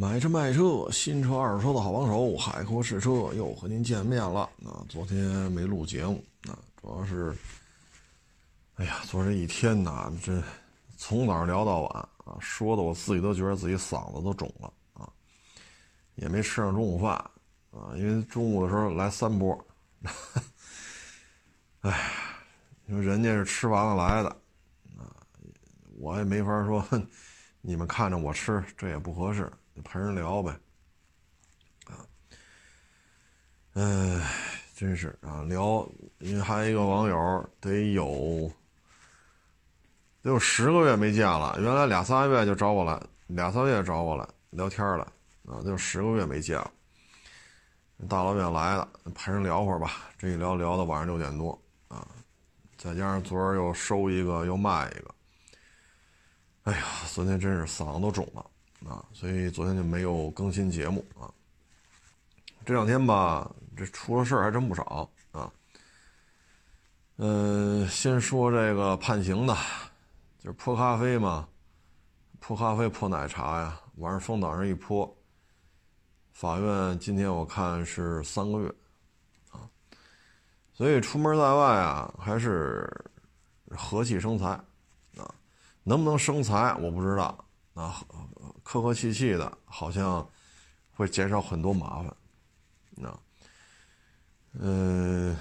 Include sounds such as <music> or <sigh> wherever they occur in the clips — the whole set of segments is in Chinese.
买车卖车，新车二手车的好帮手，海阔试车又和您见面了。啊，昨天没录节目，啊，主要是，哎呀，昨这一天呐，这从早聊到晚啊，说的我自己都觉得自己嗓子都肿了啊，也没吃上中午饭啊，因为中午的时候来三波，<laughs> 哎，因为人家是吃完了来的，啊，我也没法说，你们看着我吃，这也不合适。陪人聊呗，啊，哎，真是啊，聊，因为还有一个网友得有得有十个月没见了，原来俩仨月就找我来，俩仨月找我来聊天了，啊，得有十个月没见了，大老远来的，陪人聊会儿吧，这一聊聊到晚上六点多，啊，再加上昨儿又收一个又卖一个，哎呀，昨天真是嗓子都肿了。啊，所以昨天就没有更新节目啊。这两天吧，这出了事儿还真不少啊。嗯，先说这个判刑的，就是泼咖啡嘛，泼咖啡泼奶茶呀，往风挡上一泼。法院今天我看是三个月啊。所以出门在外啊，还是和气生财啊。能不能生财，我不知道啊。客客气气的，好像会减少很多麻烦。那，嗯，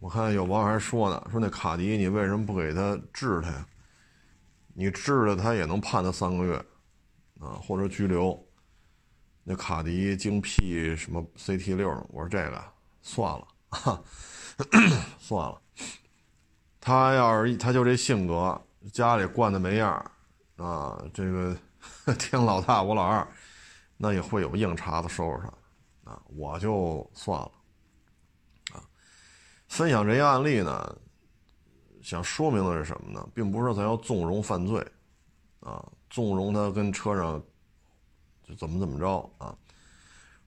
我看有网友还说呢，说那卡迪你为什么不给他治他呀？你治了他也能判他三个月，啊，或者拘留。那卡迪精辟什么 CT 六，我说这个算了，算了。他要是他就这性格，家里惯的没样啊，这个。<laughs> 听老大，我老二，那也会有硬茬子收拾他，啊，我就算了，啊，分享这些案例呢，想说明的是什么呢？并不是咱要纵容犯罪，啊，纵容他跟车上就怎么怎么着啊，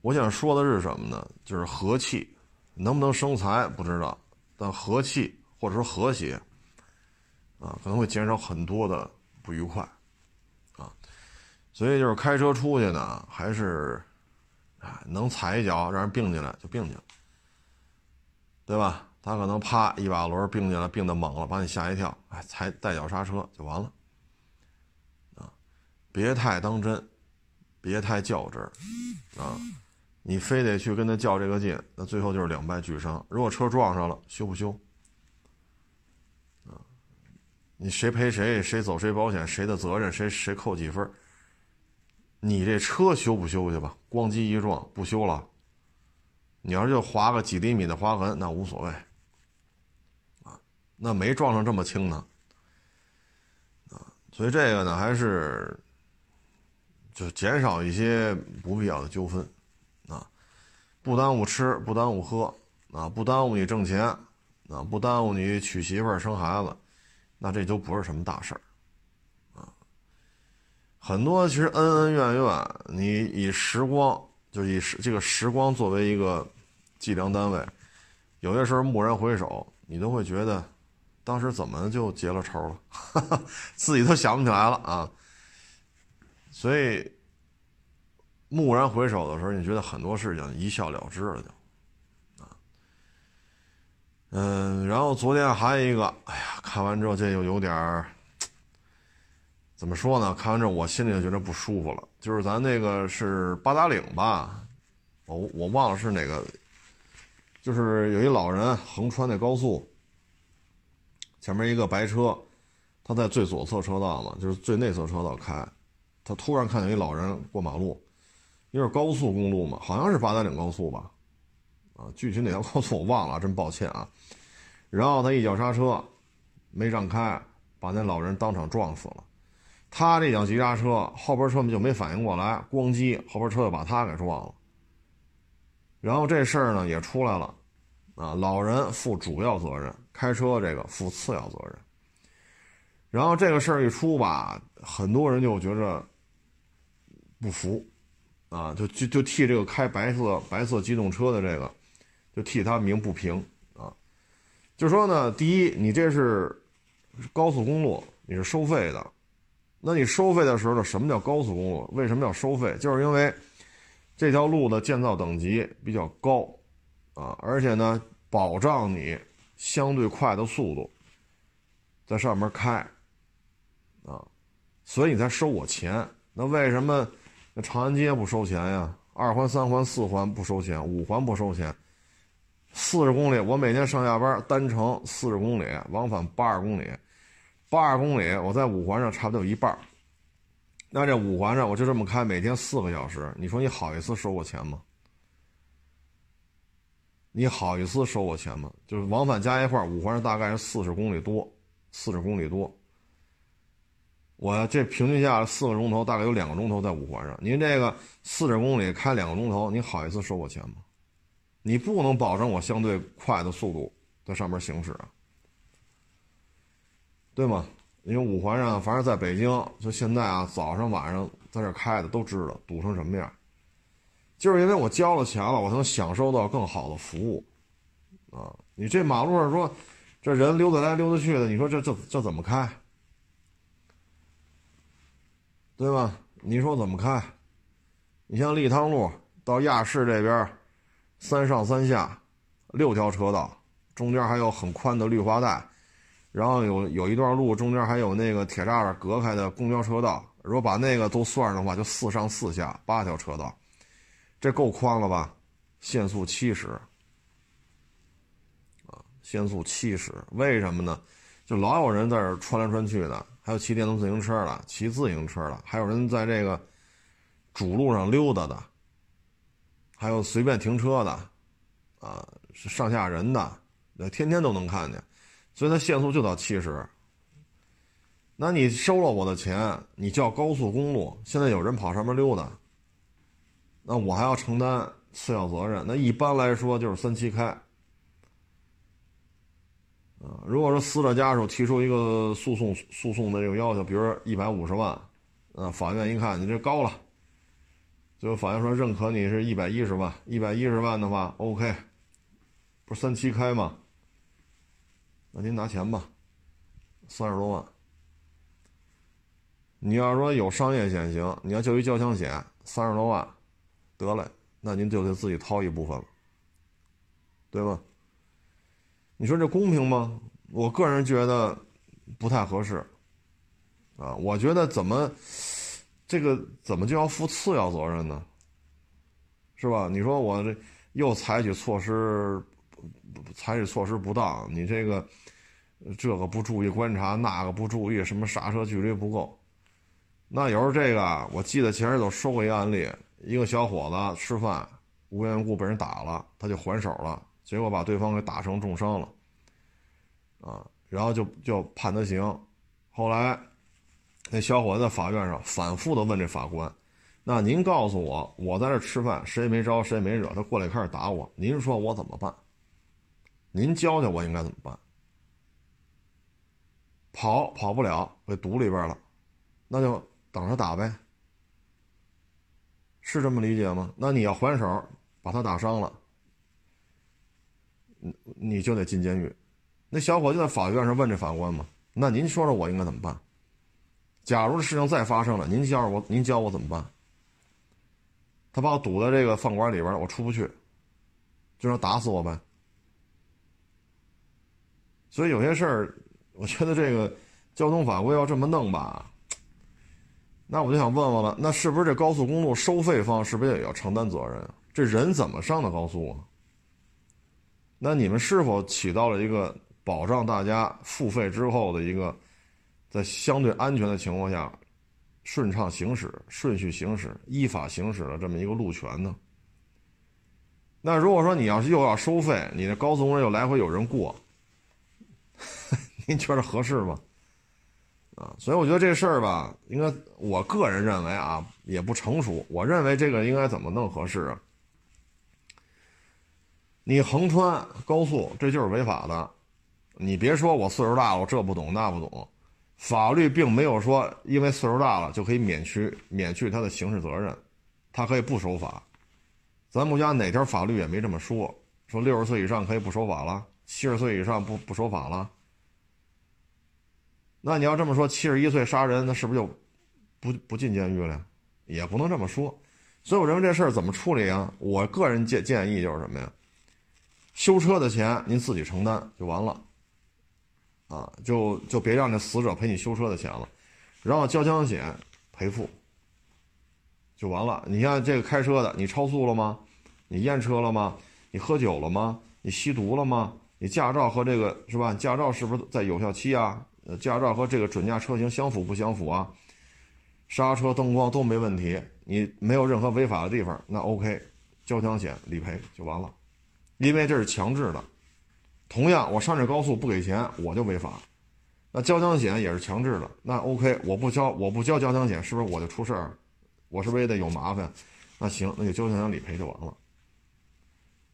我想说的是什么呢？就是和气，能不能生财不知道，但和气或者说和谐，啊，可能会减少很多的不愉快。所以就是开车出去呢，还是，啊，能踩一脚让人并进来就并进来，对吧？他可能啪一把轮并进来，并的猛了，把你吓一跳，哎，踩带脚刹车就完了，啊，别太当真，别太较真，啊，你非得去跟他较这个劲，那最后就是两败俱伤。如果车撞上了，修不修？啊，你谁赔谁，谁走谁保险，谁的责任，谁谁扣几分？你这车修不修去吧？咣叽一撞，不修了。你要是就划个几厘米的划痕，那无所谓。啊，那没撞上这么轻呢。啊，所以这个呢，还是就减少一些不必要的纠纷。啊，不耽误吃，不耽误喝，啊，不耽误你挣钱，啊，不耽误你娶媳妇儿生孩子，那这就不是什么大事儿。很多其实恩恩怨怨，你以时光就以时这个时光作为一个计量单位，有些时候蓦然回首，你都会觉得当时怎么就结了仇了，<laughs> 自己都想不起来了啊。所以蓦然回首的时候，你觉得很多事情一笑了之了就啊。嗯，然后昨天还有一个，哎呀，看完之后这又有点。怎么说呢？看完这我心里就觉得不舒服了。就是咱那个是八达岭吧，我我忘了是哪个。就是有一老人横穿那高速，前面一个白车，他在最左侧车道嘛，就是最内侧车道开，他突然看见一老人过马路，因为是高速公路嘛，好像是八达岭高速吧，啊，具体哪条高速我忘了，真抱歉啊。然后他一脚刹车，没让开，把那老人当场撞死了。他这脚急刹车，后边车们就没反应过来，咣叽，后边车就把他给撞了。然后这事儿呢也出来了，啊，老人负主要责任，开车这个负次要责任。然后这个事儿一出吧，很多人就觉着不服，啊，就就就替这个开白色白色机动车的这个，就替他鸣不平啊。就说呢，第一，你这是高速公路，你是收费的。那你收费的时候呢？什么叫高速公路？为什么要收费？就是因为这条路的建造等级比较高啊，而且呢，保障你相对快的速度在上面开啊，所以你才收我钱。那为什么那长安街不收钱呀？二环、三环、四环不收钱，五环不收钱。四十公里，我每天上下班单程四十公里，往返八十公里，八十公里，我在五环上差不多有一半那这五环上我就这么开，每天四个小时，你说你好意思收我钱吗？你好意思收我钱吗？就是往返加一块五环上大概是四十公里多，四十公里多。我这平均下来四个钟头，大概有两个钟头在五环上。您这个四十公里开两个钟头，你好意思收我钱吗？你不能保证我相对快的速度在上面行驶啊，对吗？因为五环上，反正在北京，就现在啊，早上晚上在这开的都知道堵成什么样。就是因为我交了钱了，我能享受到更好的服务啊！你这马路上说，这人溜达来溜达去的，你说这这这怎么开？对吧？你说怎么开？你像立汤路到亚市这边，三上三下，六条车道，中间还有很宽的绿化带，然后有有一段路中间还有那个铁栅栏隔开的公交车道。如果把那个都算上的话，就四上四下八条车道，这够宽了吧？限速七十，啊，限速七十，为什么呢？就老有人在这穿来穿去的。还有骑电动自行车的，骑自行车的，还有人在这个主路上溜达的，还有随便停车的，啊，是上下人的，那天天都能看见，所以它限速就到七十。那你收了我的钱，你叫高速公路，现在有人跑上面溜达，那我还要承担次要责任。那一般来说就是三七开。啊，如果说死者家属提出一个诉讼诉讼的这个要求，比如说一百五十万，啊，法院一看你这高了，最后法院说认可你是一百一十万，一百一十万的话，OK，不是三七开吗？那您拿钱吧，三十多万。你要说有商业险行，你要就一交强险，三十多万，得嘞，那您就得自己掏一部分了，对吧？你说这公平吗？我个人觉得不太合适，啊，我觉得怎么这个怎么就要负次要责任呢？是吧？你说我这又采取措施，采取措施不当，你这个这个不注意观察，那个不注意，什么刹车距离不够，那有时候这个，我记得前日都说过一个案例，一个小伙子吃饭无缘无故被人打了，他就还手了。结果把对方给打成重伤了，啊，然后就就判他刑。后来那小伙子在法院上反复的问这法官：“那您告诉我，我在这吃饭，谁也没招，谁也没惹，他过来开始打我，您说我怎么办？您教教我应该怎么办？跑跑不了，被堵里边了，那就等着打呗，是这么理解吗？那你要还手，把他打伤了。”你你就得进监狱，那小伙就在法院上问这法官嘛，那您说说我应该怎么办？假如这事情再发生了，您教我，您教我怎么办？他把我堵在这个饭馆里边，我出不去，就让打死我呗。所以有些事儿，我觉得这个交通法规要这么弄吧，那我就想问问了，那是不是这高速公路收费方是不是也要承担责任？这人怎么上的高速啊？那你们是否起到了一个保障大家付费之后的一个在相对安全的情况下顺畅行驶、顺序行驶、依法行驶的这么一个路权呢？那如果说你要是又要收费，你这高速公路又来回有人过，您觉得合适吗？啊，所以我觉得这事儿吧，应该我个人认为啊，也不成熟。我认为这个应该怎么弄合适啊？你横穿高速，这就是违法的。你别说我岁数大了，我这不懂那不懂。法律并没有说，因为岁数大了就可以免去免去他的刑事责任，他可以不守法。咱国家哪条法律也没这么说，说六十岁以上可以不守法了，七十岁以上不不守法了。那你要这么说，七十一岁杀人，那是不是就不不进监狱了，也不能这么说。所以我认为这事儿怎么处理啊？我个人建建议就是什么呀？修车的钱您自己承担就完了，啊，就就别让这死者赔你修车的钱了，然后交强险赔付就完了。你看这个开车的，你超速了吗？你验车了吗？你喝酒了吗？你吸毒了吗？你驾照和这个是吧？驾照是不是在有效期啊？驾照和这个准驾车型相符不相符啊？刹车、灯光都没问题，你没有任何违法的地方，那 OK，交强险理赔就完了。因为这是强制的，同样我上这高速不给钱我就违法，那交强险也是强制的，那 OK，我不交我不交交强险是不是我就出事儿？我是不是也得有麻烦？那行，那就交强险理赔就完了。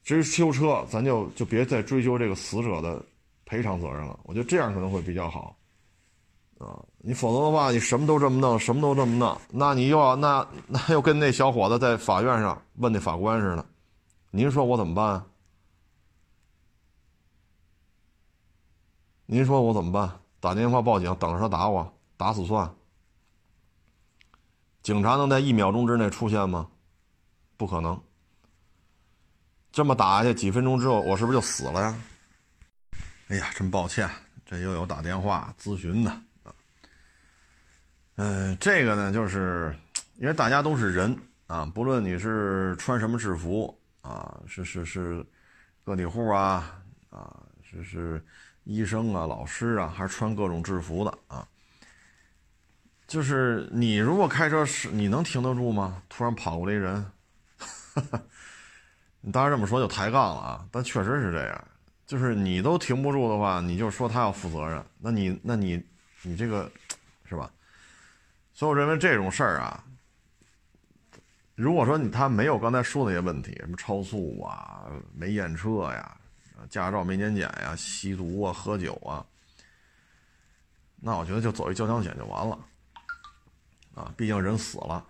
至于修车，咱就就别再追究这个死者的赔偿责任了。我觉得这样可能会比较好，啊，你否则的话，你什么都这么弄，什么都这么弄，那你又要那那又跟那小伙子在法院上问那法官似的，您说我怎么办？您说我怎么办？打电话报警，等着他打我，打死算。警察能在一秒钟之内出现吗？不可能。这么打下去，几分钟之后，我是不是就死了呀？哎呀，真抱歉，这又有打电话咨询的嗯，这个呢，就是因为大家都是人啊，不论你是穿什么制服啊，是是是个体户啊，啊，是是。医生啊，老师啊，还是穿各种制服的啊。就是你如果开车是，你能停得住吗？突然跑过来一人，<laughs> 你当然这么说就抬杠了啊。但确实是这样，就是你都停不住的话，你就说他要负责任，那你那你你这个？所以我认为这种事儿啊，如果说你他没有刚才说那些问题，什么超速啊，没验车呀。驾照没年检呀，吸毒啊，喝酒啊，那我觉得就走一交强险就完了，啊，毕竟人死了，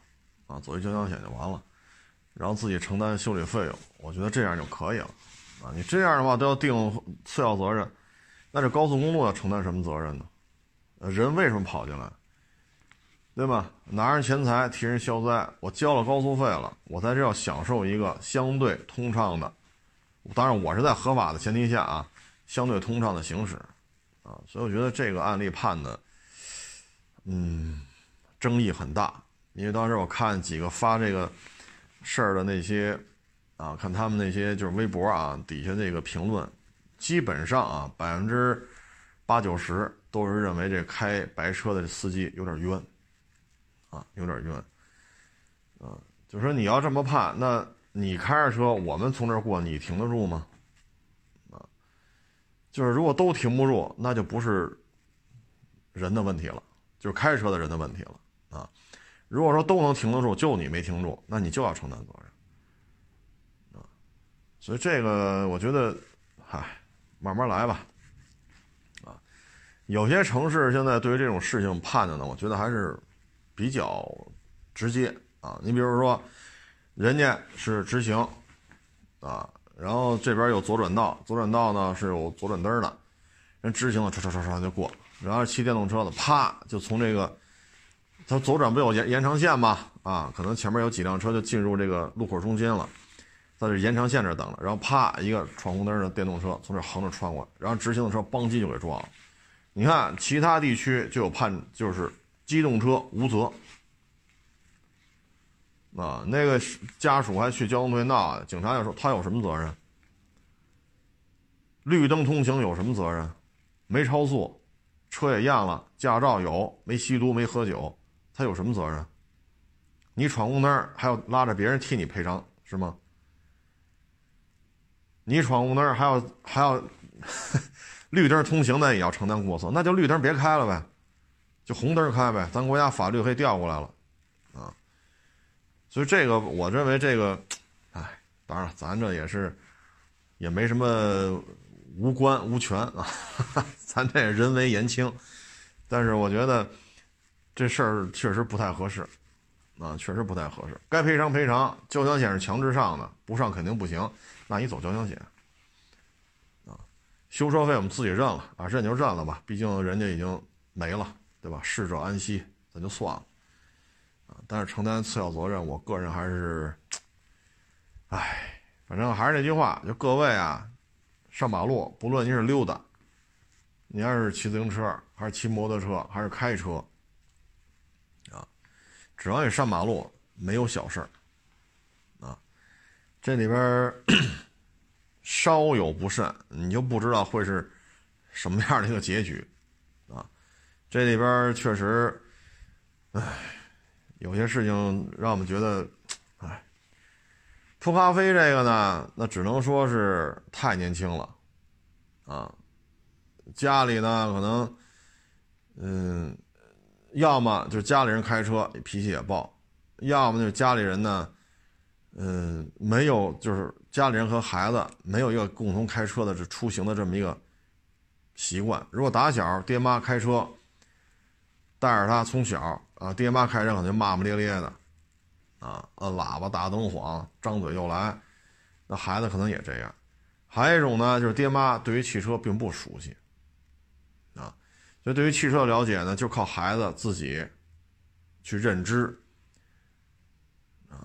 啊，走一交强险就完了，然后自己承担修理费用，我觉得这样就可以了，啊，你这样的话都要定次要责任，那这高速公路要承担什么责任呢？人为什么跑进来？对吧？拿着钱财替人消灾，我交了高速费了，我在这要享受一个相对通畅的。当然，我是在合法的前提下啊，相对通畅的行驶，啊，所以我觉得这个案例判的，嗯，争议很大。因为当时我看几个发这个事儿的那些，啊，看他们那些就是微博啊底下那个评论，基本上啊百分之八九十都是认为这开白车的司机有点冤，啊，有点冤，啊，就说你要这么判那。你开着车，我们从这儿过，你停得住吗？啊，就是如果都停不住，那就不是人的问题了，就是开车的人的问题了啊。如果说都能停得住，就你没停住，那你就要承担责任啊。所以这个我觉得，嗨，慢慢来吧。啊，有些城市现在对于这种事情判的呢，我觉得还是比较直接啊。你比如说。人家是直行，啊，然后这边有左转道，左转道呢是有左转灯的，人直行的，唰唰唰唰就过，然后骑电动车的，啪就从这个，他左转不有延延长线吗？啊，可能前面有几辆车就进入这个路口中间了，在这延长线这等着，然后啪一个闯红灯的电动车从这横着穿过，然后直行的车邦叽就给撞了。你看其他地区就有判，就是机动车无责。啊，那个家属还去交通队闹，警察就说他有什么责任？绿灯通行有什么责任？没超速，车也验了，驾照有，没吸毒，没喝酒，他有什么责任？你闯红灯还要拉着别人替你赔偿是吗？你闯红灯还要还要 <laughs> 绿灯通行的也要承担过错，那就绿灯别开了呗，就红灯开呗，咱国家法律可以调过来了。啊所以这个，我认为这个，哎，当然了，咱这也是，也没什么无关无权啊，<laughs> 咱这人为言轻，但是我觉得这事儿确实不太合适，啊，确实不太合适。该赔偿赔偿，交强险是强制上的，不上肯定不行。那你走交强险，啊，修车费我们自己认了啊，认就认了吧，毕竟人家已经没了，对吧？逝者安息，咱就算了啊。但是承担次要责任，我个人还是，唉，反正还是那句话，就各位啊，上马路，不论您是溜达，你要是骑自行车，还是骑摩托车，还是开车，啊，只要你上马路，没有小事儿，啊，这里边 <clears throat> 稍有不慎，你就不知道会是什么样的一个结局，这里边确实，唉。有些事情让我们觉得，哎，吐咖啡这个呢，那只能说是太年轻了，啊，家里呢可能，嗯，要么就是家里人开车脾气也暴，要么就是家里人呢，嗯，没有就是家里人和孩子没有一个共同开车的这出行的这么一个习惯。如果打小爹妈开车带着他从小。啊，爹妈开车可能骂骂咧咧的，啊，摁喇叭、打灯晃、张嘴就来，那孩子可能也这样。还有一种呢，就是爹妈对于汽车并不熟悉，啊，所以对于汽车的了解呢，就靠孩子自己去认知，啊，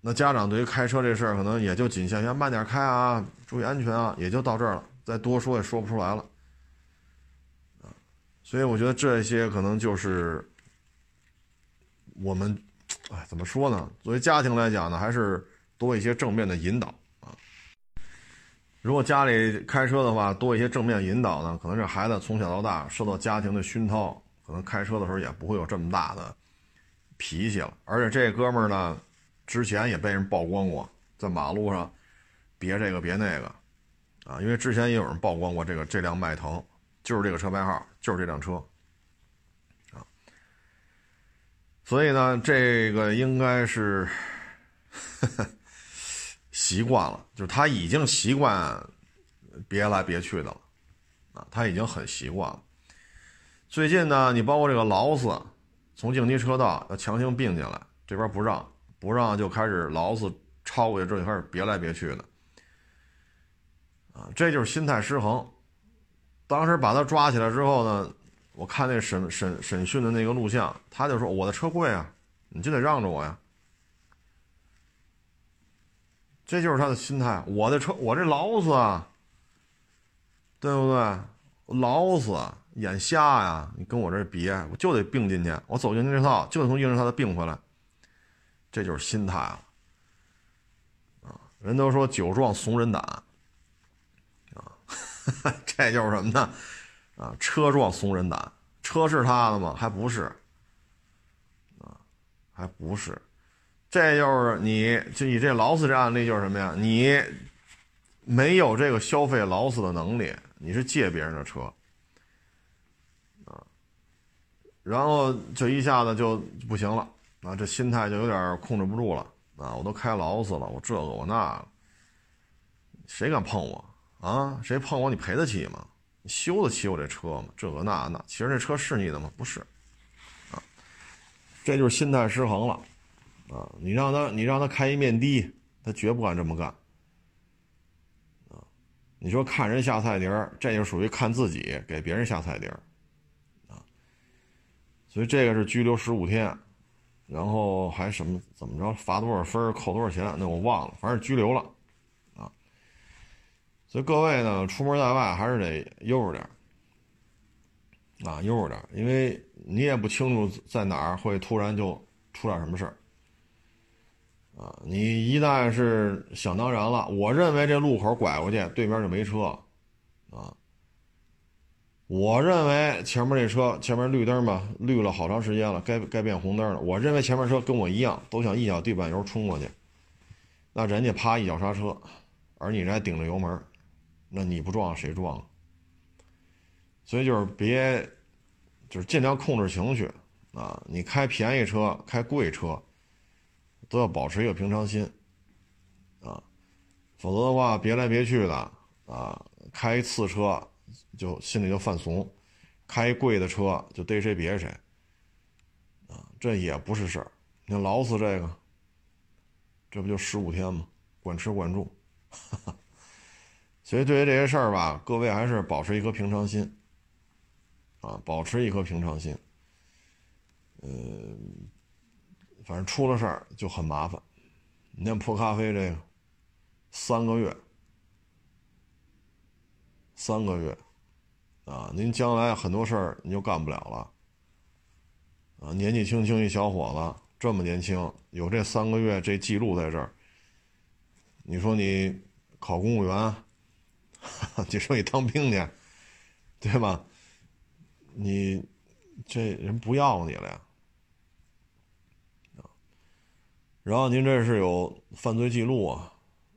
那家长对于开车这事儿可能也就仅限于慢点开啊，注意安全啊，也就到这儿了，再多说也说不出来了，所以我觉得这些可能就是。我们，哎，怎么说呢？作为家庭来讲呢，还是多一些正面的引导啊。如果家里开车的话，多一些正面引导呢，可能这孩子从小到大受到家庭的熏陶，可能开车的时候也不会有这么大的脾气了。而且这哥们儿呢，之前也被人曝光过，在马路上别这个别那个啊，因为之前也有人曝光过这个这辆迈腾，就是这个车牌号，就是这辆车。啊所以呢，这个应该是 <laughs> 习惯了，就是他已经习惯别来别去的了，啊，他已经很习惯了。最近呢，你包括这个劳斯从应急车道要强行并进来，这边不让，不让就开始劳斯超过去之后就开始别来别去的，啊，这就是心态失衡。当时把他抓起来之后呢。我看那审审审讯的那个录像，他就说：“我的车贵啊，你就得让着我呀。”这就是他的心态。我的车，我这劳斯啊，对不对？劳斯眼瞎呀？你跟我这别，我就得并进去。我走进去这套，就得从应急车道并回来。这就是心态啊！人都说酒壮怂人胆啊，<laughs> 这就是什么呢？啊，车撞怂人胆，车是他的吗？还不是，啊，还不是，这就是你就你这劳斯这案例就是什么呀？你没有这个消费劳斯的能力，你是借别人的车，啊，然后就一下子就不行了，啊，这心态就有点控制不住了，啊，我都开劳斯了，我这个我那个，谁敢碰我啊？谁碰我你赔得起吗？你修得起我这车吗？这个那那，其实这车是你的吗？不是，啊，这就是心态失衡了，啊，你让他你让他开一面的，他绝不敢这么干，啊，你说看人下菜碟儿，这就属于看自己给别人下菜碟儿，啊，所以这个是拘留十五天，然后还什么怎么着罚多少分扣多少钱？那我忘了，反正拘留了。所以各位呢，出门在外还是得悠着点啊，悠着点因为你也不清楚在哪儿会突然就出点什么事儿，啊，你一旦是想当然了，我认为这路口拐过去，对面就没车，啊，我认为前面这车前面绿灯吧，绿了好长时间了，该该变红灯了，我认为前面车跟我一样，都想一脚地板油冲过去，那人家啪一脚刹车，而你这还顶着油门。那你不撞谁撞？所以就是别，就是尽量控制情绪啊！你开便宜车、开贵车，都要保持一个平常心啊，否则的话，别来别去的啊，开一次车就心里就犯怂，开一贵的车就逮谁别谁啊，这也不是事儿。你看劳斯这个，这不就十五天吗？管吃管住。哈哈。所以，对于这些事儿吧，各位还是保持一颗平常心，啊，保持一颗平常心。嗯，反正出了事儿就很麻烦。你像破咖啡这个，三个月，三个月，啊，您将来很多事儿你就干不了了，啊，年纪轻轻一小伙子，这么年轻，有这三个月这记录在这儿，你说你考公务员，<laughs> 你说你当兵去，对吧？你这人不要你了呀。然后您这是有犯罪记录啊？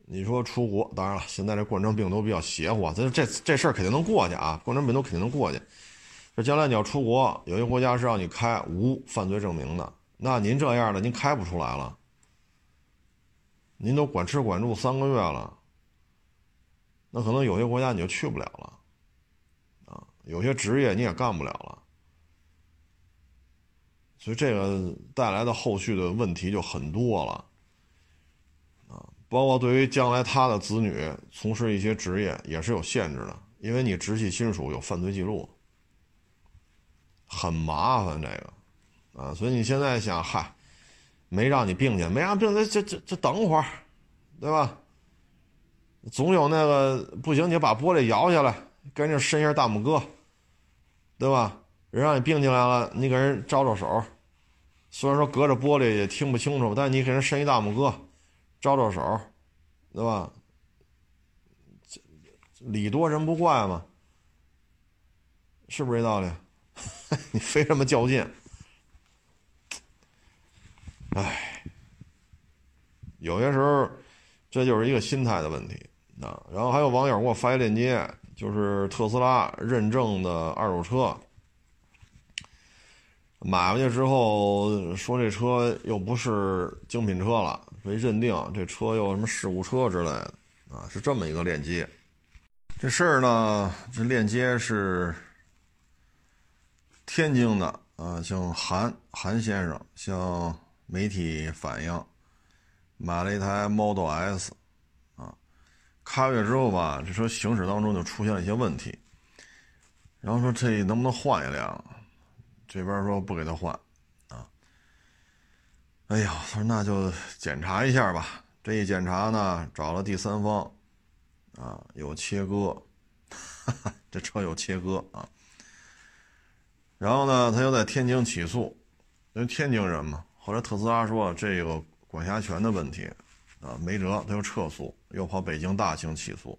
你说出国，当然了，现在这冠状病毒比较邪乎，这这这事儿肯定能过去啊！冠状病毒肯定能过去。这将来你要出国，有些国家是让你开无犯罪证明的，那您这样的您开不出来了。您都管吃管住三个月了，那可能有些国家你就去不了了，啊，有些职业你也干不了了。所以这个带来的后续的问题就很多了，啊，包括对于将来他的子女从事一些职业也是有限制的，因为你直系亲属有犯罪记录，很麻烦这个，啊，所以你现在想，嗨，没让你病去，没让病，这这这这等会儿，对吧？总有那个不行，你就把玻璃摇下来，赶紧伸一下大拇哥，对吧？人让你并进来了，你给人招招手。虽然说隔着玻璃也听不清楚，但你给人伸一大拇哥，招招手，对吧？礼多人不怪嘛，是不是这道理？<laughs> 你非这么较劲，哎，有些时候这就是一个心态的问题啊。然后还有网友给我发一链接，就是特斯拉认证的二手车。买回去之后，说这车又不是精品车了，没认定这车又什么事故车之类的，啊，是这么一个链接。这事儿呢，这链接是天津的啊，像韩韩先生向媒体反映，买了一台 Model S，开过去之后吧，这车行驶当中就出现了一些问题，然后说这能不能换一辆？这边说不给他换，啊，哎呀，他说那就检查一下吧。这一检查呢，找了第三方，啊，有切割，哈 <laughs> 哈这车有切割啊。然后呢，他又在天津起诉，因为天津人嘛。后来特斯拉说这个管辖权的问题，啊，没辙，他又撤诉，又跑北京大兴起诉。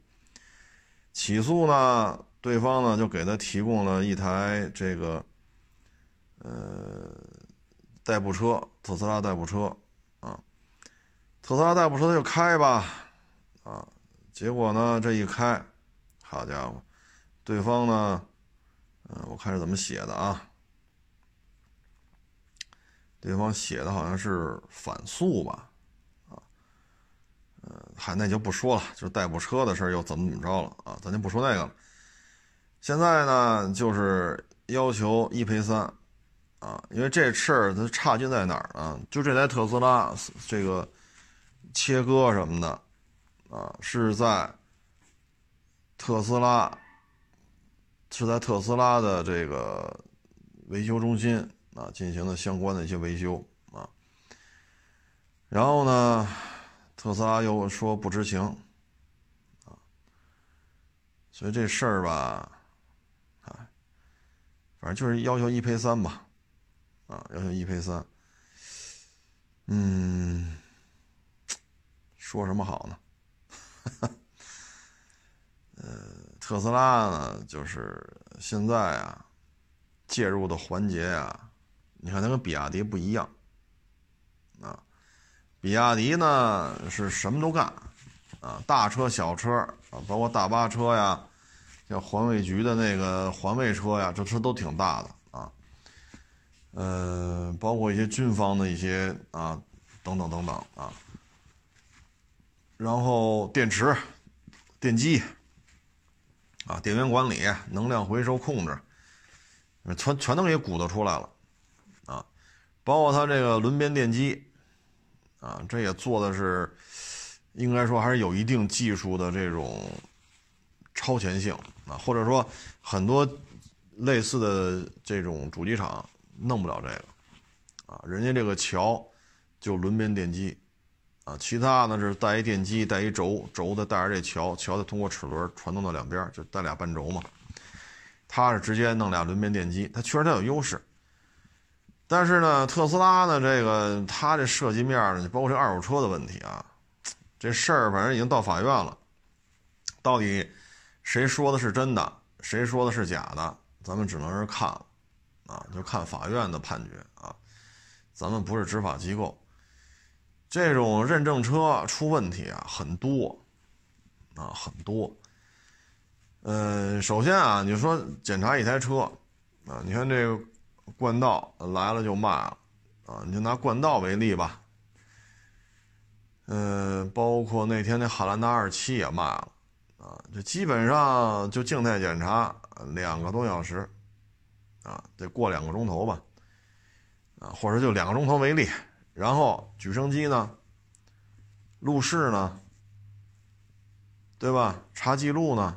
起诉呢，对方呢就给他提供了一台这个。呃，代步车，特斯拉代步车，啊，特斯拉代步车他就开吧，啊，结果呢这一开，好家伙，对方呢，嗯，我看是怎么写的啊，对方写的好像是反诉吧，呃，嗨，那就不说了，就是代步车的事又怎么怎么着了啊，咱就不说那个了，现在呢就是要求一赔三。啊，因为这事儿它差劲在哪儿呢？就这台特斯拉，这个切割什么的，啊，是在特斯拉是在特斯拉的这个维修中心啊进行的相关的一些维修啊。然后呢，特斯拉又说不知情啊，所以这事儿吧，啊，反正就是要求一赔三吧。啊，要求一赔三，嗯，说什么好呢？<laughs> 呃，特斯拉呢，就是现在啊，介入的环节啊，你看它跟比亚迪不一样，比亚迪呢是什么都干，啊，大车小车啊，包括大巴车呀，像环卫局的那个环卫车呀，这车都挺大的啊。呃，包括一些军方的一些啊，等等等等啊，然后电池、电机啊，电源管理、能量回收控制，全全都给鼓捣出来了啊，包括它这个轮边电机啊，这也做的是应该说还是有一定技术的这种超前性啊，或者说很多类似的这种主机厂。弄不了这个，啊，人家这个桥就轮边电机，啊，其他呢是带一电机，带一轴，轴的带着这桥，桥的通过齿轮传动到两边，就带俩半轴嘛。它是直接弄俩轮边电机，它确实它有优势。但是呢，特斯拉呢，这个它这涉及面呢，包括这二手车的问题啊，这事儿反正已经到法院了，到底谁说的是真的，谁说的是假的，咱们只能是看了。啊，就看法院的判决啊，咱们不是执法机构。这种认证车出问题啊，很多啊，很多。嗯，首先啊，你说检查一台车啊，你看这个冠道来了就卖了啊，你就拿冠道为例吧。嗯，包括那天那汉兰达二七也卖了啊，这基本上就静态检查两个多小时。啊，得过两个钟头吧，啊，或者就两个钟头为例，然后举升机呢，路试呢，对吧？查记录呢，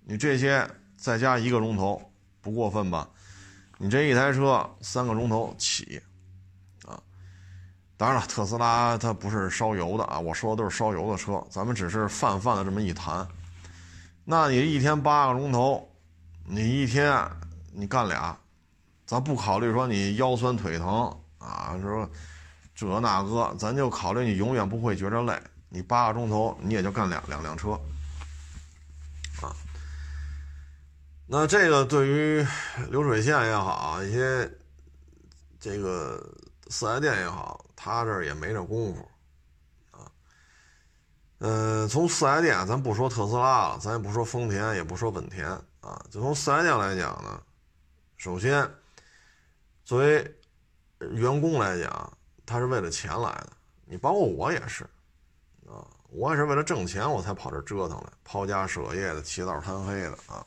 你这些再加一个钟头，不过分吧？你这一台车三个钟头起，啊，当然了，特斯拉它不是烧油的啊，我说的都是烧油的车，咱们只是泛泛的这么一谈。那你一天八个钟头，你一天你干俩。咱不考虑说你腰酸腿疼啊，说这那个，咱就考虑你永远不会觉着累。你八个钟头你也就干两两辆车，啊，那这个对于流水线也好，一些这个四 S 店也好，他这儿也没这功夫，啊，嗯，从四 S 店，咱不说特斯拉了，咱也不说丰田，也不说本田，啊，就从四 S 店来讲呢，首先。作为员工来讲，他是为了钱来的。你包括我也是，啊，我也是为了挣钱我才跑这折腾来，抛家舍业的，起早贪黑的啊。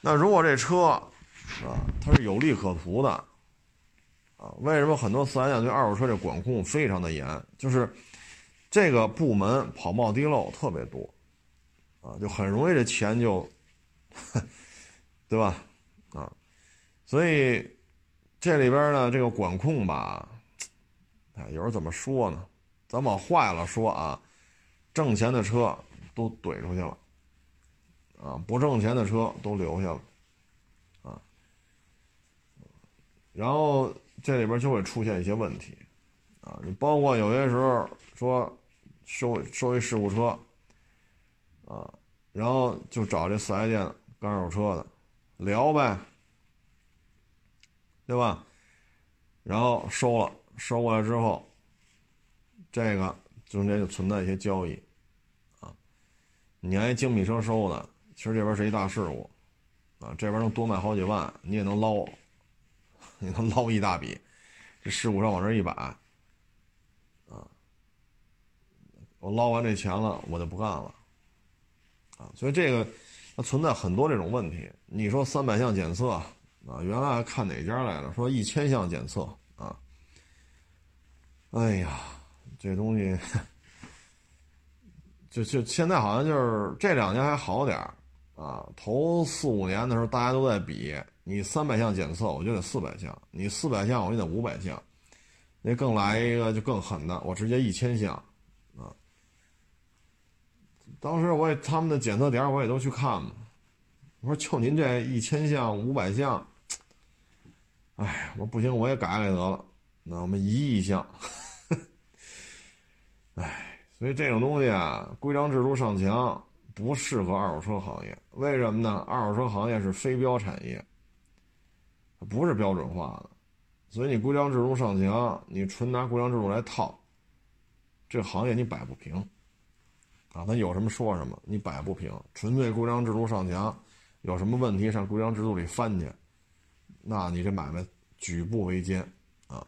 那如果这车啊，它是有利可图的，啊，为什么很多四 S 店对二手车这管控非常的严？就是这个部门跑冒滴漏特别多，啊，就很容易这钱就，<laughs> 对吧？啊，所以。这里边呢，这个管控吧，哎，有人怎么说呢？咱往坏了说啊，挣钱的车都怼出去了，啊，不挣钱的车都留下了，啊，然后这里边就会出现一些问题，啊，你包括有些时候说收收一事故车，啊，然后就找这四 S 店干二手车的聊呗。对吧？然后收了，收过来之后，这个中间就存在一些交易，啊，你按精品车收的，其实这边是一大事故，啊，这边能多卖好几万，你也能捞，<laughs> 你能捞一大笔，这事故上往这一摆，啊，我捞完这钱了，我就不干了，啊，所以这个它存在很多这种问题。你说三百项检测。啊，原来看哪家来了？说一千项检测啊！哎呀，这东西 <laughs> 就就现在好像就是这两年还好点儿啊。头四五年的时候，大家都在比，你三百项检测，我就得四百项；你四百项，我就得五百项。那更来一个就更狠的，我直接一千项啊！当时我也他们的检测点我也都去看嘛。我说就您这一千项、五百项。哎，我说不行，我也改改得了。那我们一亿项。<laughs> 哎，所以这种东西啊，规章制度上墙，不适合二手车行业。为什么呢？二手车行业是非标产业，不是标准化的。所以你规章制度上墙，你纯拿规章制度来套，这行业你摆不平。啊，他有什么说什么，你摆不平。纯粹规章制度上墙，有什么问题上规章制度里翻去。那你这买卖举步维艰啊！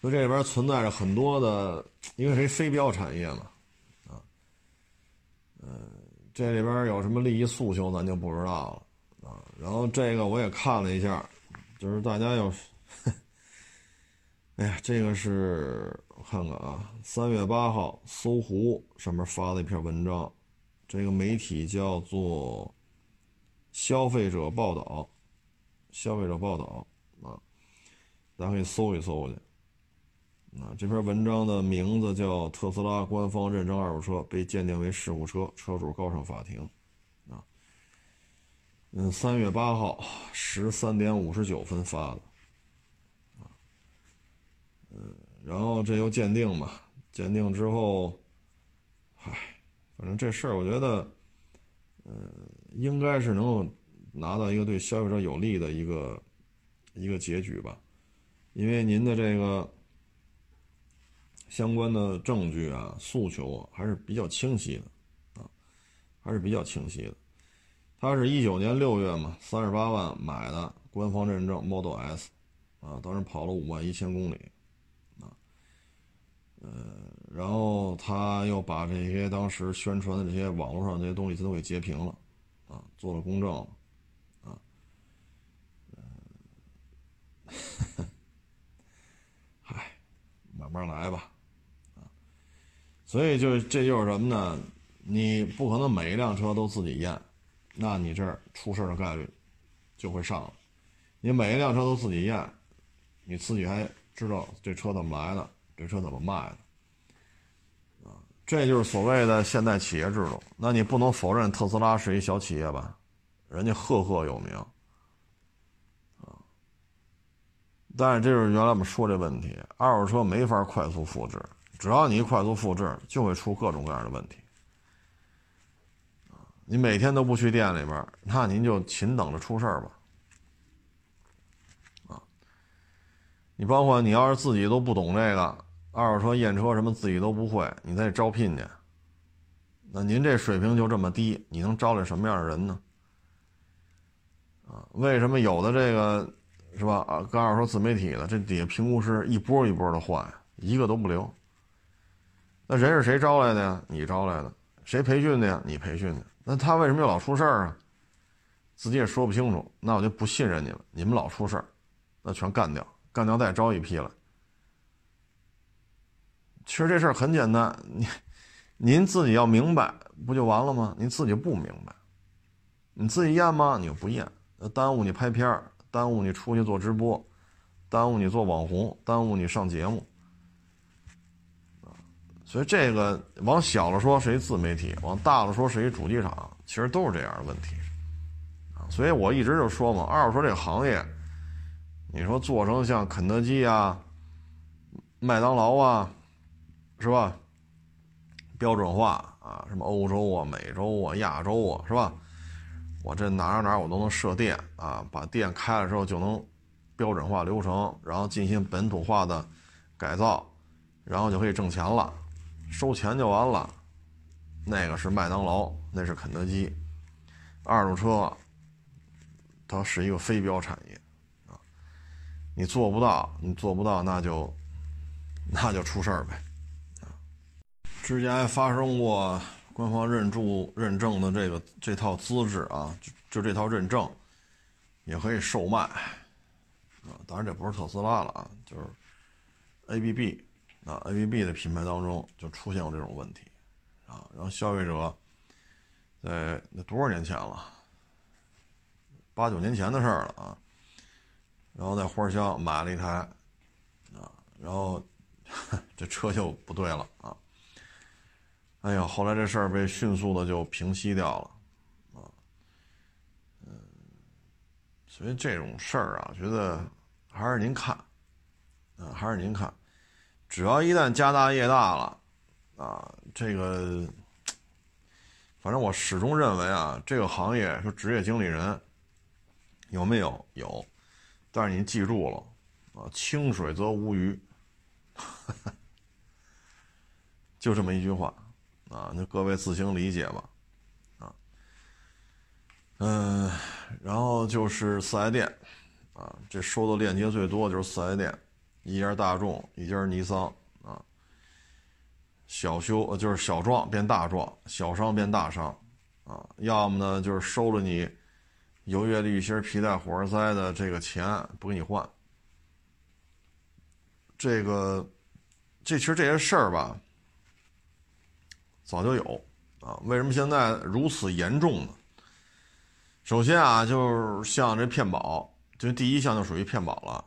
所以这里边存在着很多的，因为是非标产业嘛，嗯，这里边有什么利益诉求咱就不知道了啊。然后这个我也看了一下，就是大家要，<laughs> 哎呀，这个是我看看啊，三月八号搜狐上面发的一篇文章，这个媒体叫做《消费者报道》。消费者报道啊，大家可以搜一搜去啊，这篇文章的名字叫《特斯拉官方认证二手车被鉴定为事故车，车主告上法庭》。啊，嗯，三月八号十三点五十九分发的。啊，嗯，然后这又鉴定嘛，鉴定之后，嗨，反正这事儿我觉得，嗯，应该是能够拿到一个对消费者有利的一个一个结局吧，因为您的这个。相关的证据啊、诉求啊，还是比较清晰的，啊，还是比较清晰的。他是一九年六月嘛，三十八万买的官方认证 Model S，啊，当时跑了五万一千公里，啊，呃，然后他又把这些当时宣传的这些网络上这些东西他都给截屏了，啊，做了公证，啊，嗯，<laughs> 嗨，慢慢来吧。所以就这就是什么呢？你不可能每一辆车都自己验，那你这儿出事的概率就会上了。你每一辆车都自己验，你自己还知道这车怎么来的，这车怎么卖的，啊，这就是所谓的现代企业制度。那你不能否认特斯拉是一小企业吧？人家赫赫有名，啊，但是这是原来我们说这问题，二手车没法快速复制。只要你快速复制，就会出各种各样的问题。你每天都不去店里边，那您就勤等着出事儿吧。啊，你包括你要是自己都不懂这个二手车验车什么，自己都不会，你再招聘去，那您这水平就这么低，你能招来什么样的人呢？啊，为什么有的这个是吧？啊，跟二手车自媒体的这底下评估师一波一波的换，一个都不留。那人是谁招来的呀？你招来的，谁培训的呀？你培训的。那他为什么又老出事儿啊？自己也说不清楚。那我就不信任你了。你们老出事儿，那全干掉，干掉再招一批来。其实这事儿很简单，你您自己要明白，不就完了吗？您自己不明白，你自己验吗？你又不验，耽误你拍片儿，耽误你出去做直播，耽误你做网红，耽误你上节目。所以这个往小了说是一自媒体，往大了说是一主机厂，其实都是这样的问题，啊，所以我一直就说嘛，二手车这个行业，你说做成像肯德基啊、麦当劳啊，是吧？标准化啊，什么欧洲啊、美洲啊、亚洲啊，是吧？我这哪儿哪哪我都能设店啊，把店开了之后就能标准化流程，然后进行本土化的改造，然后就可以挣钱了。收钱就完了，那个是麦当劳，那是肯德基。二手车，它是一个非标产业，啊，你做不到，你做不到，那就那就出事儿呗，啊。之前还发生过官方认注认证的这个这套资质啊，就就这套认证也可以售卖，啊，当然这不是特斯拉了啊，就是 ABB。啊，A B B 的品牌当中就出现过这种问题，啊，然后消费者在那多少年前了，八九年前的事儿了啊，然后在花乡买了一台，啊，然后 <laughs> 这车就不对了啊，哎呀，后来这事儿被迅速的就平息掉了，啊，嗯，所以这种事儿啊，觉得还是您看，啊，还是您看。只要一旦家大业大了，啊，这个，反正我始终认为啊，这个行业说职业经理人有没有有，但是你记住了啊，清水则无鱼，<laughs> 就这么一句话啊，那各位自行理解吧，啊，嗯，然后就是四 S 店，啊，这收的链接最多就是四 S 店。一家大众，一家尼桑啊，小修呃就是小撞变大撞，小伤变大伤，啊，要么呢就是收了你油液滤芯皮带火花塞的这个钱不给你换，这个这其实这些事儿吧，早就有啊，为什么现在如此严重呢？首先啊，就是像这骗保，就第一项就属于骗保了。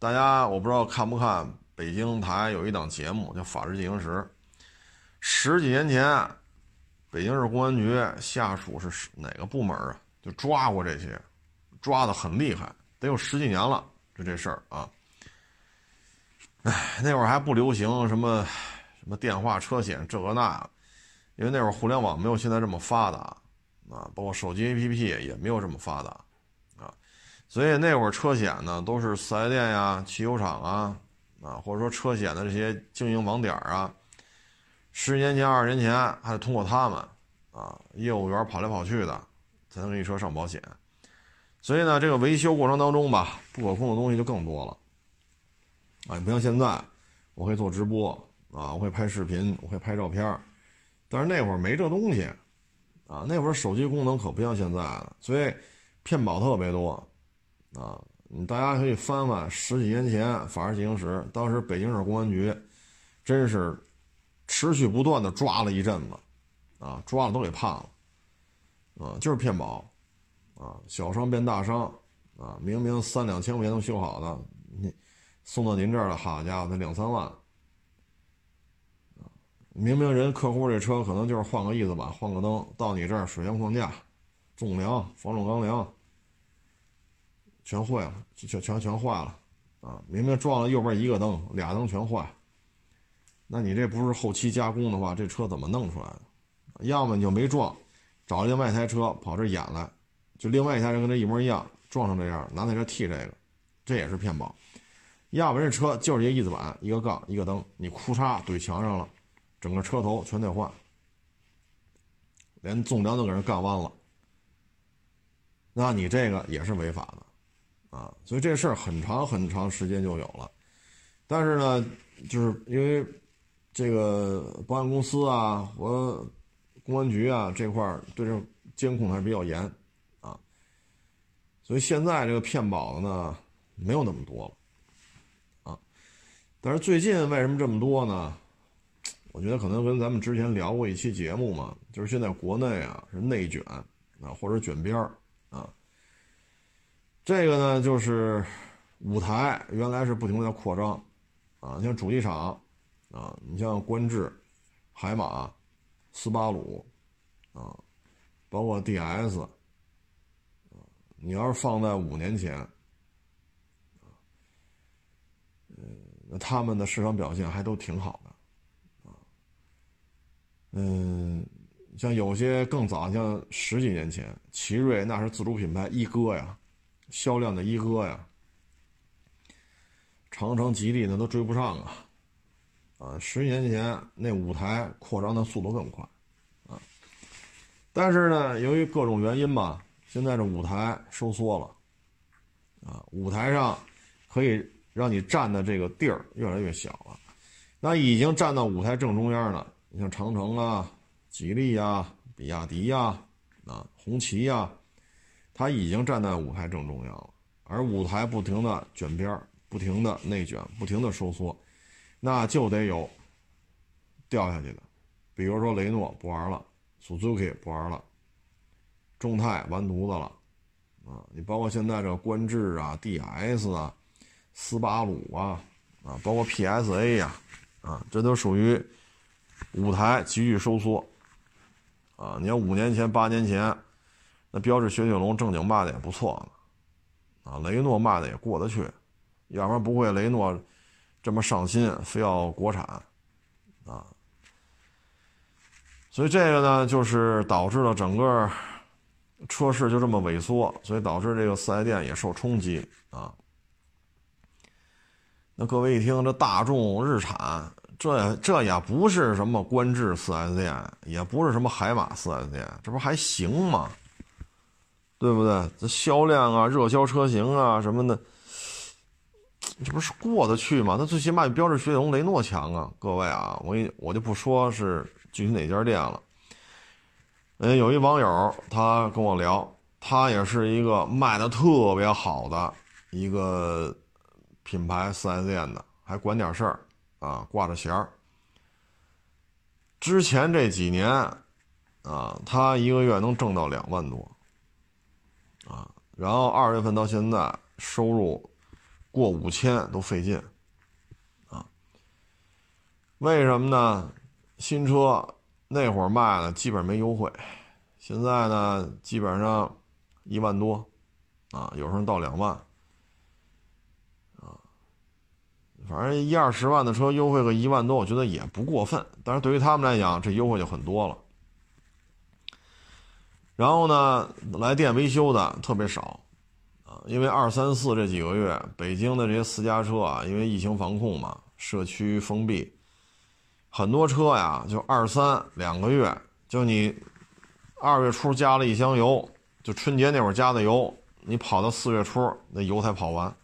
大家我不知道看不看北京台有一档节目叫《法制进行时》，十几年前，北京市公安局下属是哪个部门啊？就抓过这些，抓的很厉害，得有十几年了，就这事儿啊。哎，那会儿还不流行什么什么电话车险这个那，因为那会儿互联网没有现在这么发达啊，包括手机 APP 也没有这么发达，所以那会儿车险呢都是四 S 店呀、汽修厂啊啊，或者说车险的这些经营网点啊，十年前、二十年前还得通过他们啊，业务员跑来跑去的才能给你车上保险，所以呢，这个维修过程当中吧，不可控的东西就更多了。啊，你不像现在，我会做直播啊，我会拍视频，我会拍照片但是那会儿没这东西，啊，那会儿手机功能可不像现在了，所以骗保特别多，啊，你大家可以翻翻十几年前《法制进行时》，当时北京市公安局真是持续不断的抓了一阵子，啊，抓了都给判了，啊，就是骗保，啊，小伤变大伤，啊，明明三两千块钱能修好的，你。送到您这儿了，好家伙，才两三万，明明人客户这车可能就是换个翼子板、换个灯，到你这儿水箱框架、重梁、防撞钢梁全坏了，全全全坏了，啊，明明撞了右边一个灯，俩灯全坏，那你这不是后期加工的话，这车怎么弄出来的？要么你就没撞，找另外一台车跑这演来，就另外一台人跟这一模一样，撞成这样，拿那车替这个，这也是骗保。要不然这车就是一个翼子板，一个杠，一个灯，你库嚓怼墙上了，整个车头全得换，连纵梁都给人干弯了，那你这个也是违法的，啊，所以这事儿很长很长时间就有了，但是呢，就是因为这个保险公司啊和公安局啊这块儿对这监控还是比较严，啊，所以现在这个骗保的呢没有那么多了啊。但是最近为什么这么多呢？我觉得可能跟咱们之前聊过一期节目嘛，就是现在国内啊是内卷啊，或者卷边儿。这个呢就是舞台原来是不停的在扩张啊，像主机厂啊，你像观致、海马、斯巴鲁啊，包括 DS 啊，你要是放在五年前。那他们的市场表现还都挺好的，啊，嗯，像有些更早，像十几年前，奇瑞那是自主品牌一哥呀，销量的一哥呀，长城、吉利那都追不上啊，啊，十年前那五台扩张的速度更快，啊，但是呢，由于各种原因吧，现在这五台收缩了，啊，舞台上可以。让你站的这个地儿越来越小了，那已经站到舞台正中央了。你像长城啊、吉利呀、比亚迪呀、啊红旗呀，他已经站在舞台正中央了。而舞台不停的卷边不停的内卷，不停的收缩，那就得有掉下去的。比如说雷诺不玩了，Suzuki 不玩了，众泰完犊子了，啊，你包括现在这观致啊、DS 啊。斯巴鲁啊，啊，包括 PSA 呀，啊，这都属于舞台急剧收缩，啊，你要五年前、八年前，那标致雪铁龙正经卖的也不错呢，啊，雷诺卖的也过得去，要不然不会雷诺这么上心，非要国产，啊，所以这个呢，就是导致了整个车市就这么萎缩，所以导致这个四 S 店也受冲击啊。那各位一听，这大众、日产，这这也不是什么观致四 S 店，也不是什么海马四 S 店，这不还行吗？对不对？这销量啊、热销车型啊什么的，这不是过得去吗？那最起码比标致雪铁龙、雷诺强啊！各位啊，我给我就不说是具体哪家店了。嗯，有一网友他跟我聊，他也是一个卖的特别好的一个。品牌四 S 店的还管点事儿啊，挂着弦儿。之前这几年啊，他一个月能挣到两万多啊，然后二月份到现在收入过五千都费劲啊。为什么呢？新车那会儿卖呢，基本没优惠，现在呢，基本上一万多，啊，有时候到两万，啊，反正一二十万的车优惠个一万多，我觉得也不过分。但是对于他们来讲，这优惠就很多了。然后呢，来店维修的特别少，啊，因为二三四这几个月，北京的这些私家车啊，因为疫情防控嘛，社区封闭。很多车呀，就二三两个月，就你二月初加了一箱油，就春节那会儿加的油，你跑到四月初，那油才跑完。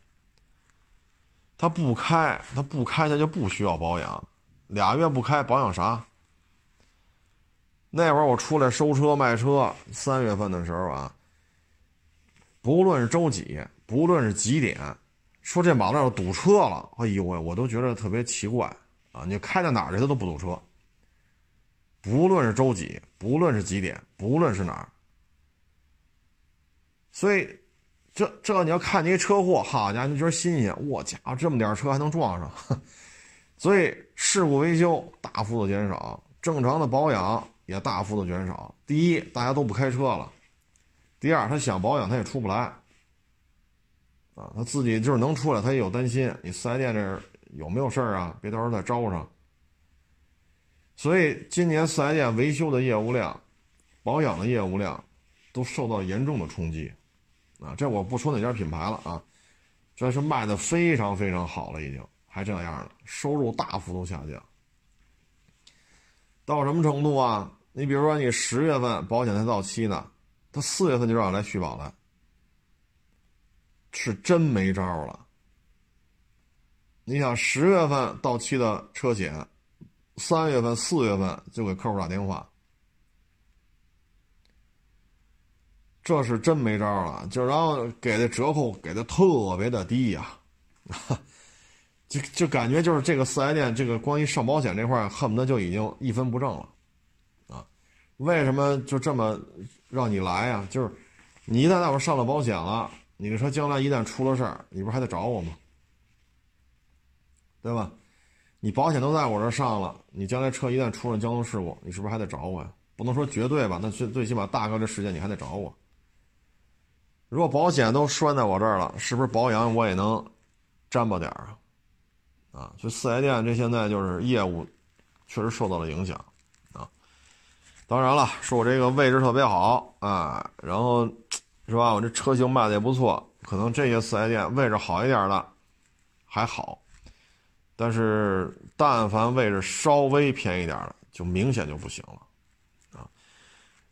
它不开，它不开，它就不需要保养。俩月不开，保养啥？那会儿我出来收车卖车，三月份的时候啊，不论是周几，不论是几点，说这马路上堵车了，哎呦喂，我都觉得特别奇怪。啊，你开到哪儿去，它都不堵车。不论是周几，不论是几点，不论是哪儿。所以，这这你要看那车祸，好家伙，你觉得新鲜？我家伙，这么点车还能撞上？<laughs> 所以事故维修大幅度减少，正常的保养也大幅度减少。第一，大家都不开车了；第二，他想保养他也出不来。啊，他自己就是能出来，他也有担心。你四 S 店这。有没有事儿啊？别到时候再招上。所以今年四 S 店维修的业务量、保养的业务量都受到严重的冲击，啊，这我不说哪家品牌了啊，这是卖的非常非常好了，已经还这样了，收入大幅度下降。到什么程度啊？你比如说你十月份保险才到期呢，他四月份就让你来续保了，是真没招了。你想十月份到期的车险，三月份、四月份就给客户打电话，这是真没招了。就然后给的折扣给的特别的低呀，就就感觉就是这个四 S 店这个关于上保险这块恨不得就已经一分不挣了，啊，为什么就这么让你来啊？就是你一旦在我上了保险了，你的车将来一旦出了事儿，你不还得找我吗？对吧？你保险都在我这上了，你将来车一旦出了交通事故，你是不是还得找我呀？不能说绝对吧，那最最起码大概率事件你还得找我。如果保险都拴在我这儿了，是不是保养我也能沾巴点儿啊？啊，所以四 S 店这现在就是业务确实受到了影响啊。当然了，说我这个位置特别好啊，然后是吧？我这车型卖的也不错，可能这些四 S 店位置好一点的还好。但是，但凡位置稍微便宜点的，就明显就不行了，啊，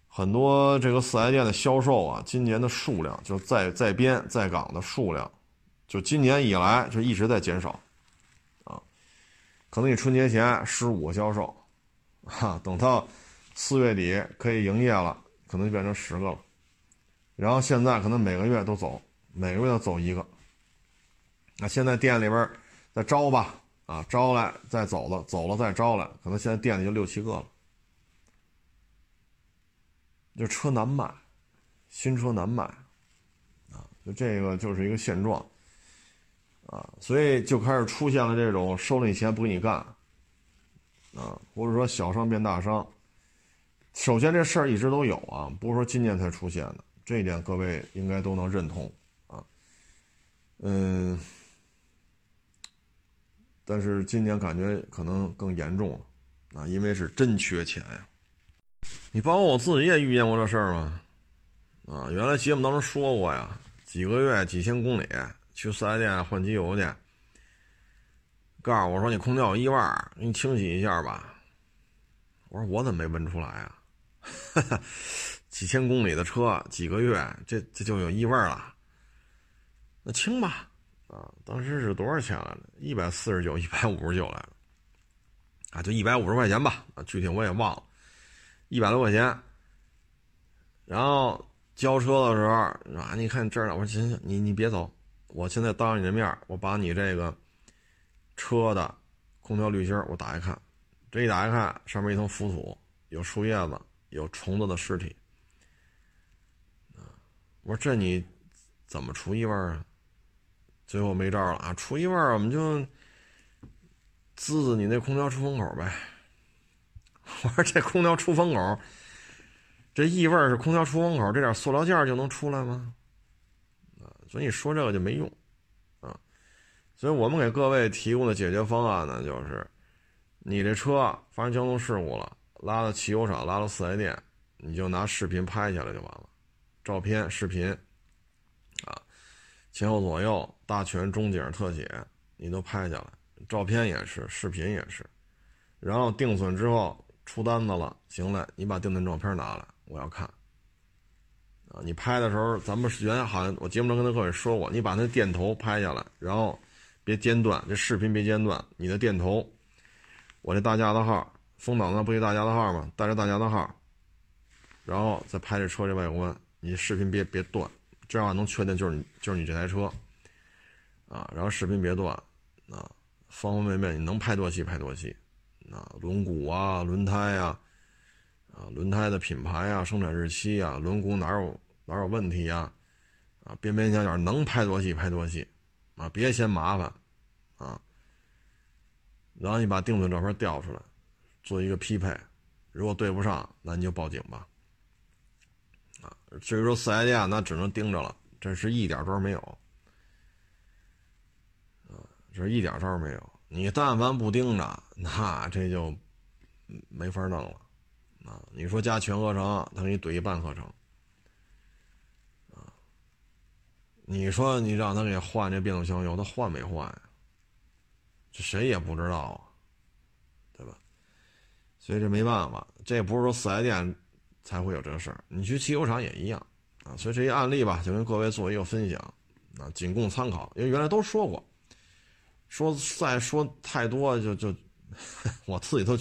很多这个四 S 店的销售啊，今年的数量就在在编在岗的数量，就今年以来就一直在减少，可能你春节前十五个销售，哈，等到四月底可以营业了，可能就变成十个了，然后现在可能每个月都走，每个月都走一个，那现在店里边再招吧。啊，招来再走了，走了再招来，可能现在店里就六七个了。就车难卖，新车难卖，啊，就这个就是一个现状，啊，所以就开始出现了这种收了你钱不给你干，啊，或者说小伤变大伤。首先这事儿一直都有啊，不是说今年才出现的，这一点各位应该都能认同，啊，嗯。但是今年感觉可能更严重了，啊，因为是真缺钱呀。你包括我自己也遇见过这事儿吗？啊，原来节目当中说过呀，几个月几千公里去四 S 店换机油去，告诉我说你空调有异味，给你清洗一下吧。我说我怎么没闻出来啊？几千公里的车，几个月，这这就有异味了。那清吧。啊，当时是多少钱来着？一百四十九，一百五十九来着，啊，就一百五十块钱吧，啊，具体我也忘了，一百多块钱。然后交车的时候，啊，你看这儿呢，我说行行，你你别走，我现在当着你的面我把你这个车的空调滤芯我打开看，这一打开看，上面一层浮土，有树叶子，有虫子的尸体，我说这你怎么除异味啊？最后没招了啊！除异味，我们就滋滋你那空调出风口呗。<laughs> 我说这空调出风口，这异味是空调出风口这点塑料件就能出来吗？所以你说这个就没用，啊，所以我们给各位提供的解决方案呢，就是你这车发生交通事故了，拉到汽油厂，拉到四 S 店，你就拿视频拍下来就完了，照片、视频，啊，前后左右、大全、中景、特写，你都拍下来，照片也是，视频也是，然后定损之后。出单子了，行了，你把定损照片拿来，我要看。啊，你拍的时候，咱们原来好像我节目中跟各位说过，你把那电头拍下来，然后别间断，这视频别间断。你的电头，我这大家的号，风挡那不一大家的号吗？带着大家的号，然后再拍这车这外观，你视频别别断，这样能确定就是你就是你这台车。啊，然后视频别断，啊，方方面面你能拍多细拍多细。啊，轮毂啊，轮胎呀，啊，轮胎的品牌啊，生产日期啊，轮毂哪有哪有问题呀？啊，边边角角能拍多细拍多细，啊，别嫌麻烦，啊，然后你把定损照片调出来，做一个匹配，如果对不上，那你就报警吧。啊，至于说四 S 店，那只能盯着了，这是一点招没有，啊，这一点招没有。你但凡不盯着，那这就没法弄了啊！你说加全合成，他给你怼一半合成啊！你说你让他给换这变速箱油，他换没换呀？这谁也不知道啊，对吧？所以这没办法，这也不是说四 S 店才会有这事儿，你去汽修厂也一样啊！所以这些案例吧，就跟各位做一个分享啊，仅供参考，因为原来都说过。说再说太多就就，<laughs> 我自己都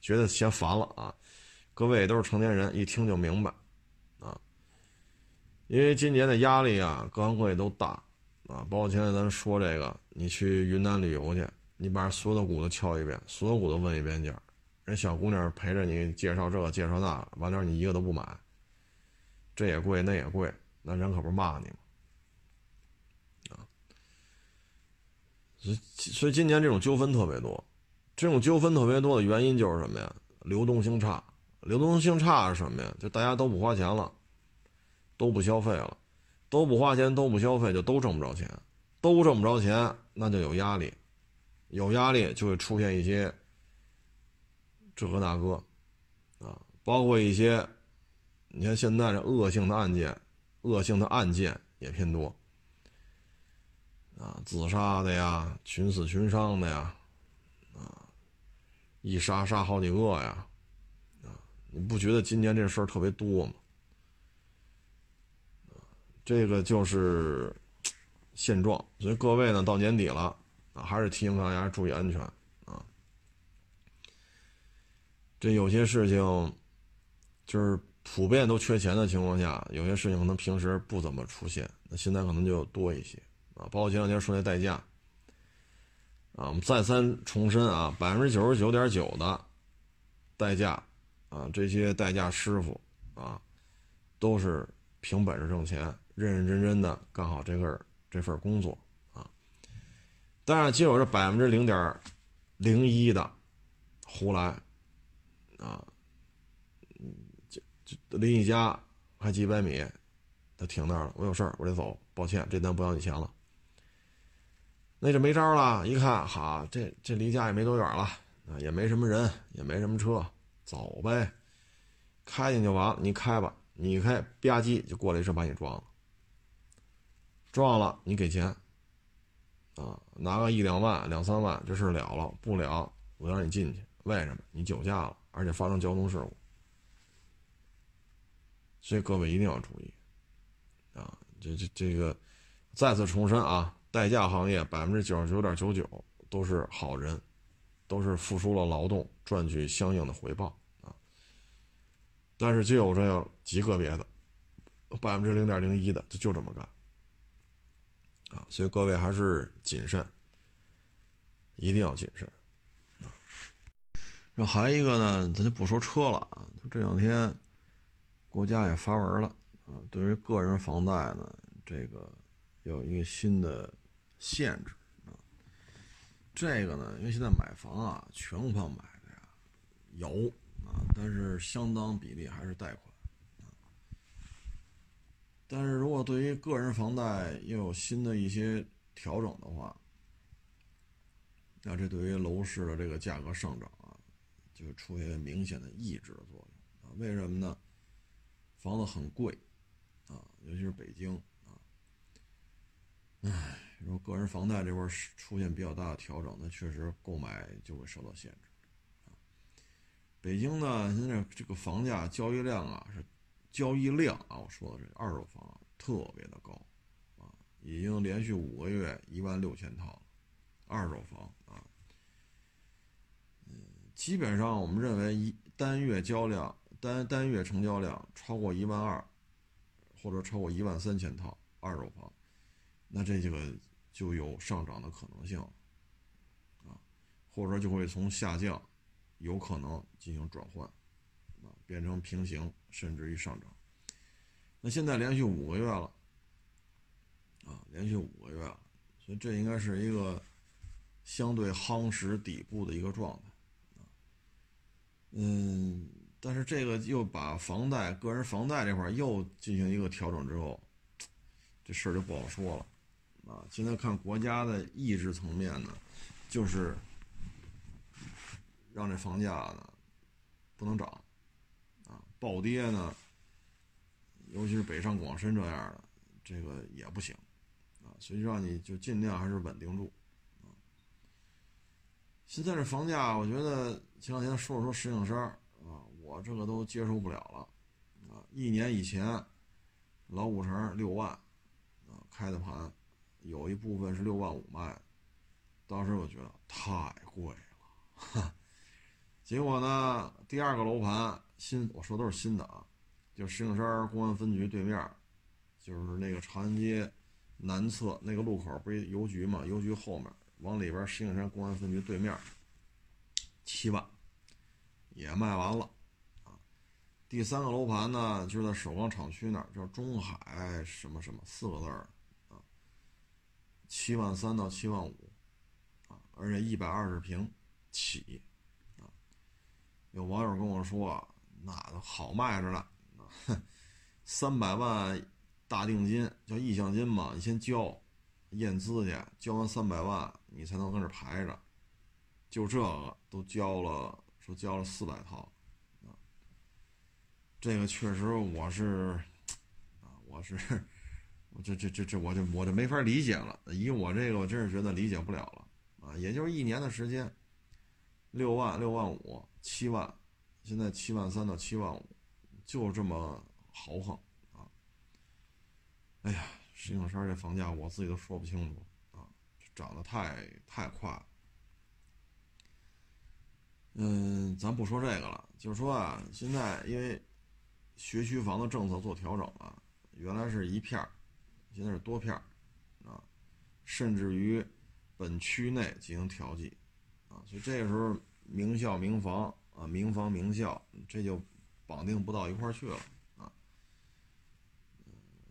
觉得嫌烦了啊！各位都是成年人，一听就明白啊。因为今年的压力啊，各行各业都大啊。包括现在咱说这个，你去云南旅游去，你把所有的股都敲一遍，所有股都问一遍价，人小姑娘陪着你介绍这个介绍那，完了你一个都不买，这也贵那也贵，那人可不是骂你吗？所以，所以今年这种纠纷特别多，这种纠纷特别多的原因就是什么呀？流动性差，流动性差是什么呀？就大家都不花钱了，都不消费了，都不花钱，都不消费，就都挣不着钱，都挣不着钱，那就有压力，有压力就会出现一些这个那个，啊，包括一些，你看现在这恶性的案件，恶性的案件也偏多。啊，自杀的呀，群死群伤的呀，啊，一杀杀好几个呀，你不觉得今年这事儿特别多吗？这个就是 <tsk> 现状，所以各位呢，到年底了啊，还是提醒大家注意安全啊。这有些事情就是普遍都缺钱的情况下，有些事情可能平时不怎么出现，那现在可能就多一些。啊，包括前两天说那代驾，啊，我们再三重申啊，百分之九十九点九的代驾，啊，这些代驾师傅啊，都是凭本事挣钱，认认真真的干好这份这份工作啊。但是，仅有这百分之零点零一的胡来，啊，就就离你家还几百米，他停那儿了，我有事儿，我得走，抱歉，这单不要你钱了。那就没招了，一看，好，这这离家也没多远了，啊，也没什么人，也没什么车，走呗，开进就完了。你开吧，你开，吧唧就过来一车把你撞了，撞了你给钱，啊，拿个一两万、两三万，这事了了，不了，我让你进去。为什么？你酒驾了，而且发生交通事故。所以各位一定要注意，啊，这这这个，再次重申啊。代驾行业百分之九十九点九九都是好人，都是付出了劳动赚取相应的回报。但是就有这样极个别的百分之零点零一的就就这么干啊，所以各位还是谨慎，一定要谨慎啊。然后还一个呢，咱就不说车了啊，这两天国家也发文了啊，对于个人房贷呢，这个有一个新的。限制啊，这个呢，因为现在买房啊，全款买的呀有啊，但是相当比例还是贷款。但是如果对于个人房贷又有新的一些调整的话，那这对于楼市的这个价格上涨啊，就出现明显的抑制的作用啊。为什么呢？房子很贵啊，尤其是北京啊。唉，如果个人房贷这块出现比较大的调整，那确实购买就会受到限制。北京呢，现在这个房价交易量啊是交易量啊，我说的是二手房特别的高啊，已经连续五个月一万六千套了，二手房啊，嗯。基本上，我们认为一单月交量单单月成交量超过一万二，或者超过一万三千套二手房，那这个就有上涨的可能性，啊，或者说就会从下降，有可能进行转换，啊，变成平行，甚至于上涨。那现在连续五个月了，啊，连续五个月了，所以这应该是一个相对夯实底部的一个状态。嗯，但是这个又把房贷、个人房贷这块又进行一个调整之后，这事儿就不好说了，啊，现在看国家的意志层面呢，就是让这房价呢不能涨，啊，暴跌呢，尤其是北上广深这样的，这个也不行，啊，所以让你就尽量还是稳定住啊。现在这房价，我觉得前两天说了说石景山啊，我这个都接受不了了啊！一年以前，老五城六万啊开的盘，有一部分是六万五卖，当时我觉得太贵了。哈 <laughs> 结果呢，第二个楼盘新，我说都是新的啊，就石景山公安分局对面，就是那个长安街南侧那个路口，不是邮局嘛？邮局后面。往里边，石景山公安分局对面，七万也卖完了啊。第三个楼盘呢，就是在首钢厂区那儿，叫中海什么什么四个字儿啊，七万三到七万五啊，而且一百二十平起。有网友跟我说，那都好卖着呢，三百万大定金叫意向金嘛，你先交。验资去，交完三百万，你才能跟这排着。就这个都交了，说交了四百套，啊，这个确实我是，啊，我是，我这这这这我就我就没法理解了。以我这个，我真是觉得理解不了了，啊，也就是一年的时间，六万六万五七万，现在七万三到七万五，就这么豪横，啊，哎呀。石景山这房价，我自己都说不清楚啊，涨得太太快了。嗯，咱不说这个了，就是说啊，现在因为学区房的政策做调整了，原来是一片儿，现在是多片儿啊，甚至于本区内进行调剂啊，所以这时候名校名房啊，名房名校这就绑定不到一块去了啊。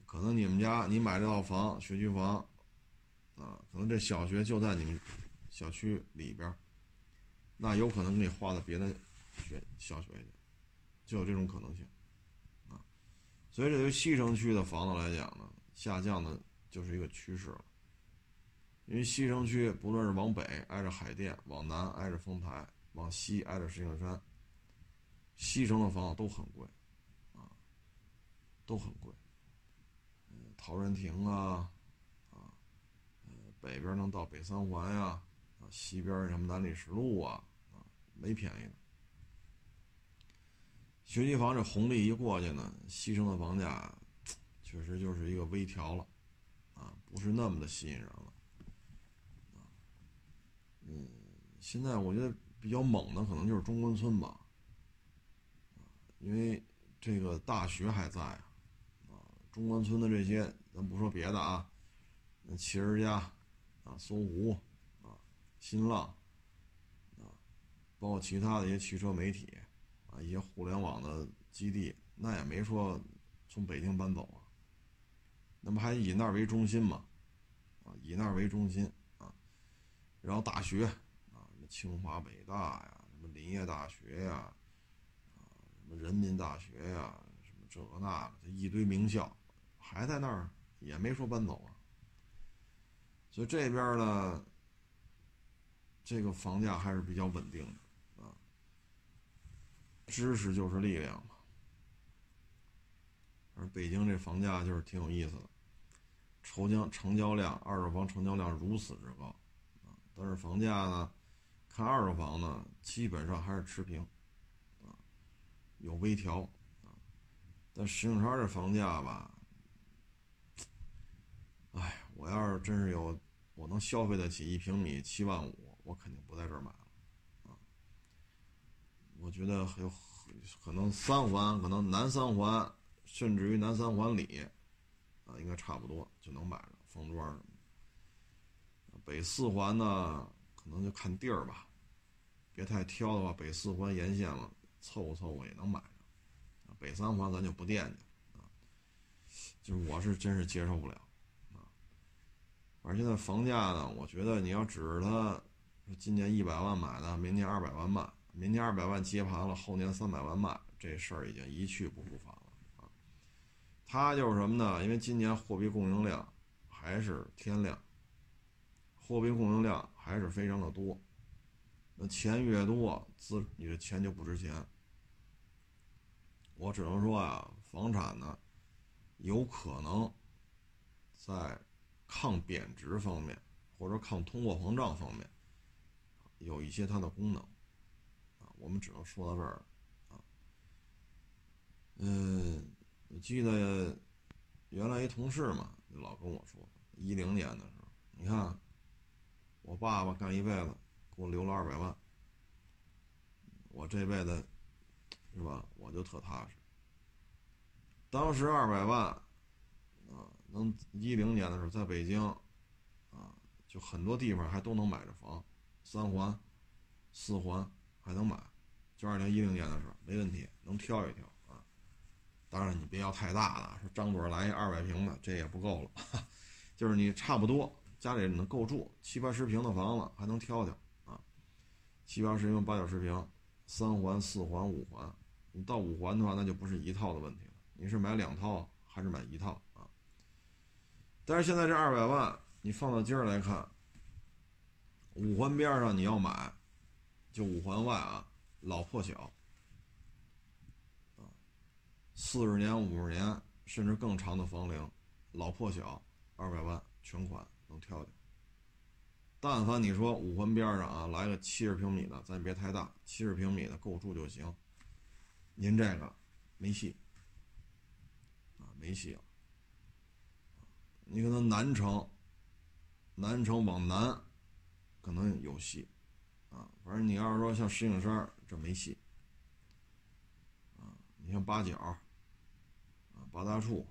可能你们家你买这套房学区房，啊，可能这小学就在你们小区里边那有可能给你划到别的学小学去，就有这种可能性，啊，所以这对西城区的房子来讲呢，下降的就是一个趋势了，因为西城区不论是往北挨着海淀，往南挨着丰台，往西挨着石景山，西城的房子都很贵，啊，都很贵。陶然亭啊，啊，北边能到北三环呀，啊，西边什么南礼士路啊，啊，没便宜的。学区房这红利一过去呢，西城的房价确实就是一个微调了，啊，不是那么的吸引人了，嗯，现在我觉得比较猛的可能就是中关村吧，因为这个大学还在啊。中关村的这些，咱不说别的啊，那企儿家，啊，搜狐，啊，新浪，啊，包括其他的一些汽车媒体，啊，一些互联网的基地，那也没说从北京搬走啊，那么还以那儿为中心嘛，啊，以那儿为中心，然后大学啊，什么清华、北大呀，什么林业大学呀，啊，什么人民大学呀，什么这个那个，一堆名校还在那儿，也没说搬走啊。所以这边呢，这个房价还是比较稳定的啊。知识就是力量嘛。而北京这房价就是挺有意思的，成交成交量，二手房成交量如此之高，但是房价呢，看二手房呢，基本上还是持平，啊，有微调，啊，但石景山这房价吧，哎，我要是真是有，我能消费得起一平米七万五，我肯定不在这儿买了，啊，我觉得还有可能三环，可能南三环。甚至于南三环里，啊，应该差不多就能买了方庄什么。北四环呢，可能就看地儿吧，别太挑的话，北四环沿线了，凑合凑合也能买着。北三环咱就不惦记啊，就是我是真是接受不了啊。而现在房价呢，我觉得你要指着它，今年一百万买的，明年二百万卖，明年二百万接盘了，后年三百万卖，这事儿已经一去不复返了。它就是什么呢？因为今年货币供应量还是天量，货币供应量还是非常的多。那钱越多，资你的钱就不值钱。我只能说啊，房产呢，有可能在抗贬值方面，或者抗通货膨胀方面，有一些它的功能。啊，我们只能说到这儿啊。嗯。我记得原来一同事嘛，老跟我说，一零年的时候，你看我爸爸干一辈子，给我留了二百万，我这辈子是吧，我就特踏实。当时二百万啊，能一零年的时候在北京啊，就很多地方还都能买着房，三环、四环还能买，就二零一零年的时候没问题，能挑一挑啊。当然，你别要太大的，说张嘴来一二百平的，这也不够了。<laughs> 就是你差不多家里能够住七八十平的房子，还能挑挑啊。七八十平、八九十平，三环、四环、五环，你到五环的话，那就不是一套的问题了。你是买两套还是买一套啊？但是现在这二百万，你放到今儿来看，五环边上你要买，就五环外啊，老破小。四十年、五十年，甚至更长的房龄，老破小，二百万全款能挑挑。但凡你说五环边上啊，来个七十平米的，咱别太大，七十平米的够住就行。您这个没戏啊，没戏了。你可能南城，南城往南可能有戏啊，反正你要是说像石景山这没戏啊，你像八角啊。八大处，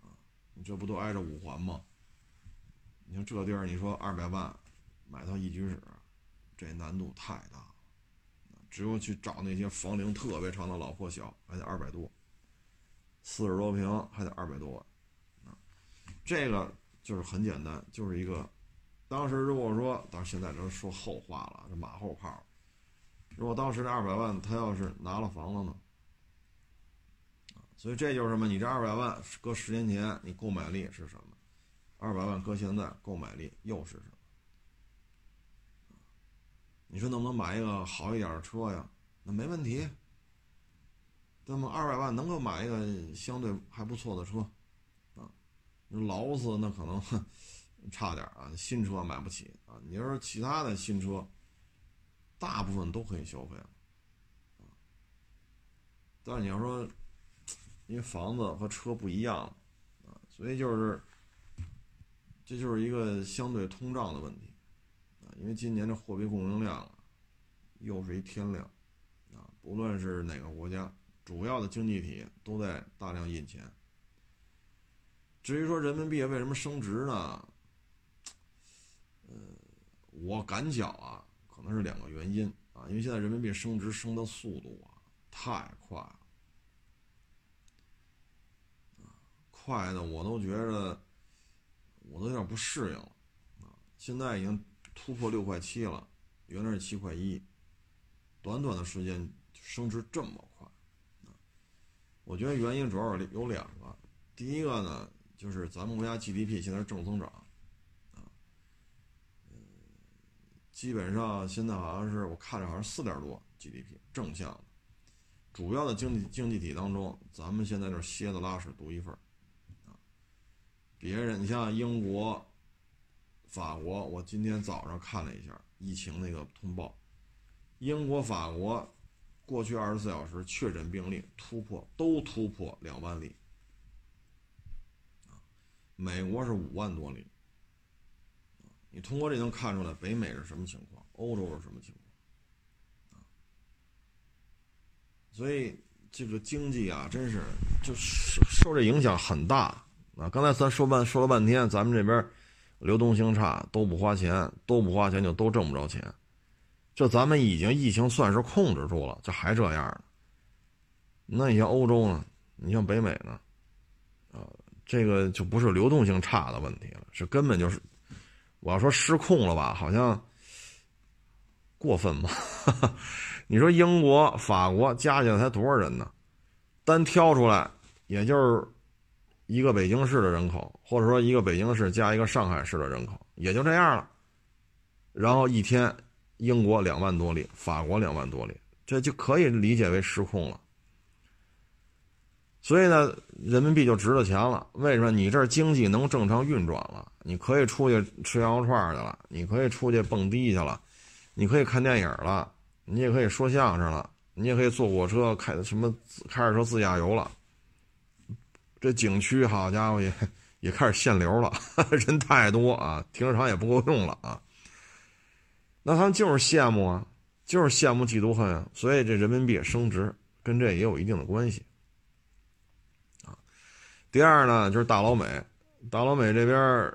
啊，你这不都挨着五环吗？你像这地儿，你说二百万买套一居室，这难度太大了。只有去找那些房龄特别长的老破小，还得二百多，四十多平还得二百多万。啊，这个就是很简单，就是一个，当时如果说，当然现在都说后话了，这马后炮。如果当时这二百万他要是拿了房子呢？所以这就是什么？你这二百万搁十年前，你购买力是什么？二百万搁现在，购买力又是什么？你说能不能买一个好一点的车呀？那没问题。那么二百万能够买一个相对还不错的车，啊，劳斯那可能 <laughs> 差点啊，新车买不起啊。你要说其他的新车，大部分都可以消费了，但是你要说。因为房子和车不一样，啊，所以就是，这就是一个相对通胀的问题，啊，因为今年的货币供应量，又是一天量，啊，不论是哪个国家，主要的经济体都在大量印钱。至于说人民币为什么升值呢？呃，我感觉啊，可能是两个原因啊，因为现在人民币升值升的速度啊太快了。快的我都觉得，我都有点不适应了，啊！现在已经突破六块七了，原来是七块一，短短的时间升值这么快，我觉得原因主要有两个，第一个呢，就是咱们国家 GDP 现在是正增长，啊，基本上现在好像是我看着好像四点多 GDP 正向的，主要的经济经济体当中，咱们现在是蝎子拉屎独一份啊，别人你像英国。法国，我今天早上看了一下疫情那个通报，英国、法国过去二十四小时确诊病例突破都突破两万例，美国是五万多例，你通过这能看出来北美是什么情况，欧洲是什么情况，所以这个经济啊，真是就受受这影响很大啊！刚才咱说半说了半天，咱们这边。流动性差，都不花钱，都不花钱就都挣不着钱。这咱们已经疫情算是控制住了，这还这样呢？那你像欧洲呢？你像北美呢？啊，这个就不是流动性差的问题了，是根本就是，我要说失控了吧？好像过分吧？<laughs> 你说英国、法国加起来才多少人呢？单挑出来也就是。一个北京市的人口，或者说一个北京市加一个上海市的人口，也就这样了。然后一天，英国两万多例，法国两万多例，这就可以理解为失控了。所以呢，人民币就值了钱了。为什么？你这经济能正常运转了，你可以出去吃羊肉串去了，你可以出去蹦迪去了，你可以看电影了，你也可以说相声了，你也可以坐火车开什么开着车自驾游了。这景区好家伙也也开始限流了，<laughs> 人太多啊，停车场也不够用了啊。那他们就是羡慕啊，就是羡慕嫉妒恨啊，所以这人民币升值跟这也有一定的关系啊。第二呢，就是大老美，大老美这边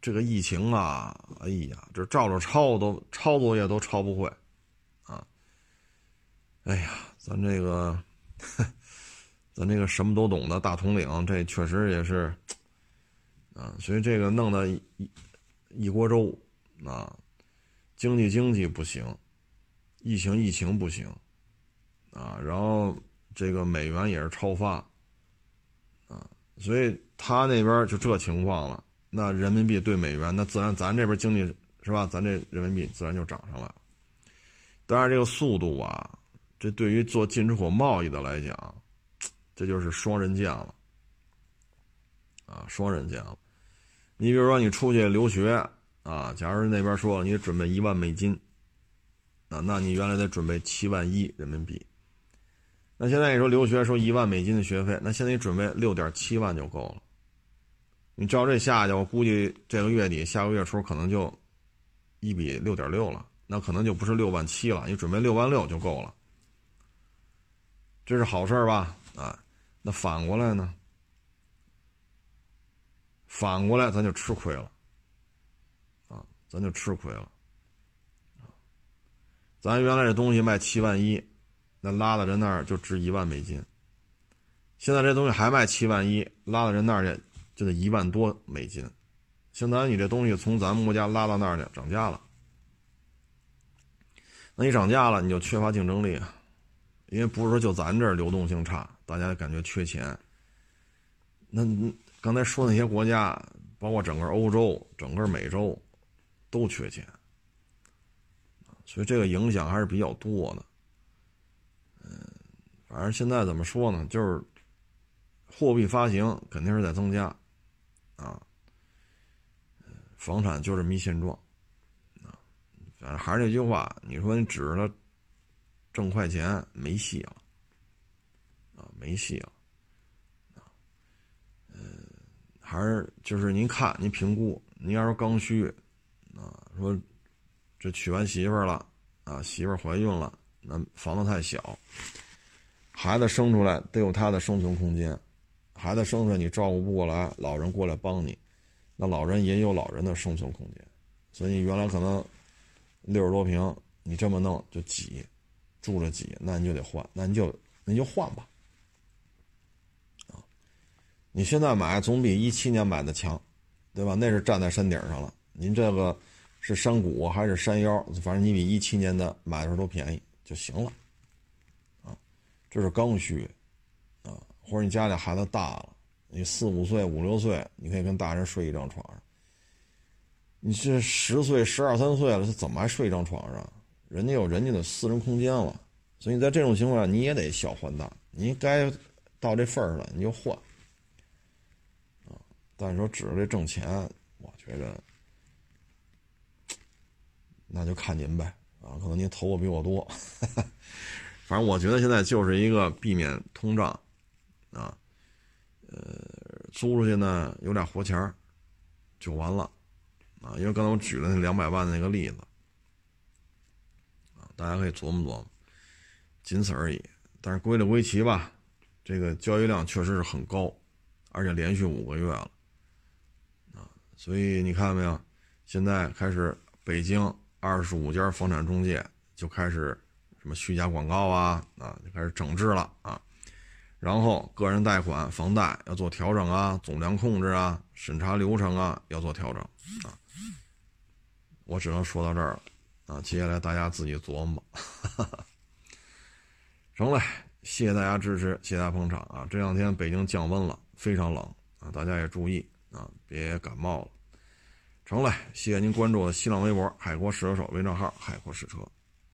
这个疫情啊，哎呀，这照着抄都抄作业都抄不会啊。哎呀，咱这个。咱这个什么都懂的大统领，这确实也是，啊，所以这个弄得一一锅粥，啊，经济经济不行，疫情疫情不行，啊，然后这个美元也是超发，啊，所以他那边就这情况了，那人民币对美元，那自然咱这边经济是吧？咱这人民币自然就涨上来了。当然，这个速度啊，这对于做进出口贸易的来讲。这就是双刃剑了，啊，双刃剑了。你比如说，你出去留学啊，假如那边说你准备一万美金，啊，那你原来得准备七万一人民币。那现在你说留学说一万美金的学费，那现在你准备六点七万就够了。你照这下去，我估计这个月底、下个月初可能就一比六点六了，那可能就不是六万七了，你准备六万六就够了。这是好事吧？啊。那反过来呢？反过来咱就吃亏了，啊，咱就吃亏了，咱原来这东西卖七万一，那拉到人那儿就值一万美金。现在这东西还卖七万一，拉到人那儿去就得一万多美金。相当于你这东西从咱们国家拉到那儿去涨价了，那你涨价了，你就缺乏竞争力啊。因为不是说就咱这儿流动性差，大家感觉缺钱。那刚才说那些国家，包括整个欧洲、整个美洲，都缺钱，所以这个影响还是比较多的。嗯，反正现在怎么说呢？就是货币发行肯定是在增加，啊，房产就这么一现状，啊，反正还是那句话，你说你指着。挣快钱没戏了，没戏了，啊，嗯，还是就是您看，您评估，您要是刚需，啊，说这娶完媳妇了，啊，媳妇怀孕了，那房子太小，孩子生出来得有他的生存空间，孩子生出来你照顾不过来，老人过来帮你，那老人也有老人的生存空间，所以原来可能六十多平，你这么弄就挤。住着挤，那你就得换，那你就那就换吧，你现在买总比一七年买的强，对吧？那是站在山顶上了。您这个是山谷还是山腰，反正你比一七年的买的时候都便宜就行了，啊，这是刚需，啊，或者你家里孩子大了，你四五岁、五六岁，你可以跟大人睡一张床上。你这十岁、十二三岁了，他怎么还睡一张床上？人家有人家的私人空间了，所以在这种情况下，你也得小换大，你该到这份儿了，你就换，但是说指着这挣钱，我觉着。那就看您呗，啊，可能您投的比我多，<laughs> 反正我觉得现在就是一个避免通胀，啊，呃，租出去呢有点活钱就完了，啊，因为刚才我举了那两百万的那个例子，啊，大家可以琢磨琢磨，仅此而已。但是归了归齐吧，这个交易量确实是很高，而且连续五个月了，所以你看到没有？现在开始北京。二十五家房产中介就开始什么虚假广告啊啊，就开始整治了啊。然后个人贷款、房贷要做调整啊，总量控制啊，审查流程啊要做调整啊。我只能说到这儿了啊，接下来大家自己琢磨。<laughs> 成了，谢谢大家支持，谢谢大家捧场啊。这两天北京降温了，非常冷啊，大家也注意啊，别感冒了。成了，谢谢您关注我的新浪微博“海阔试车手”微账号“海阔试车”。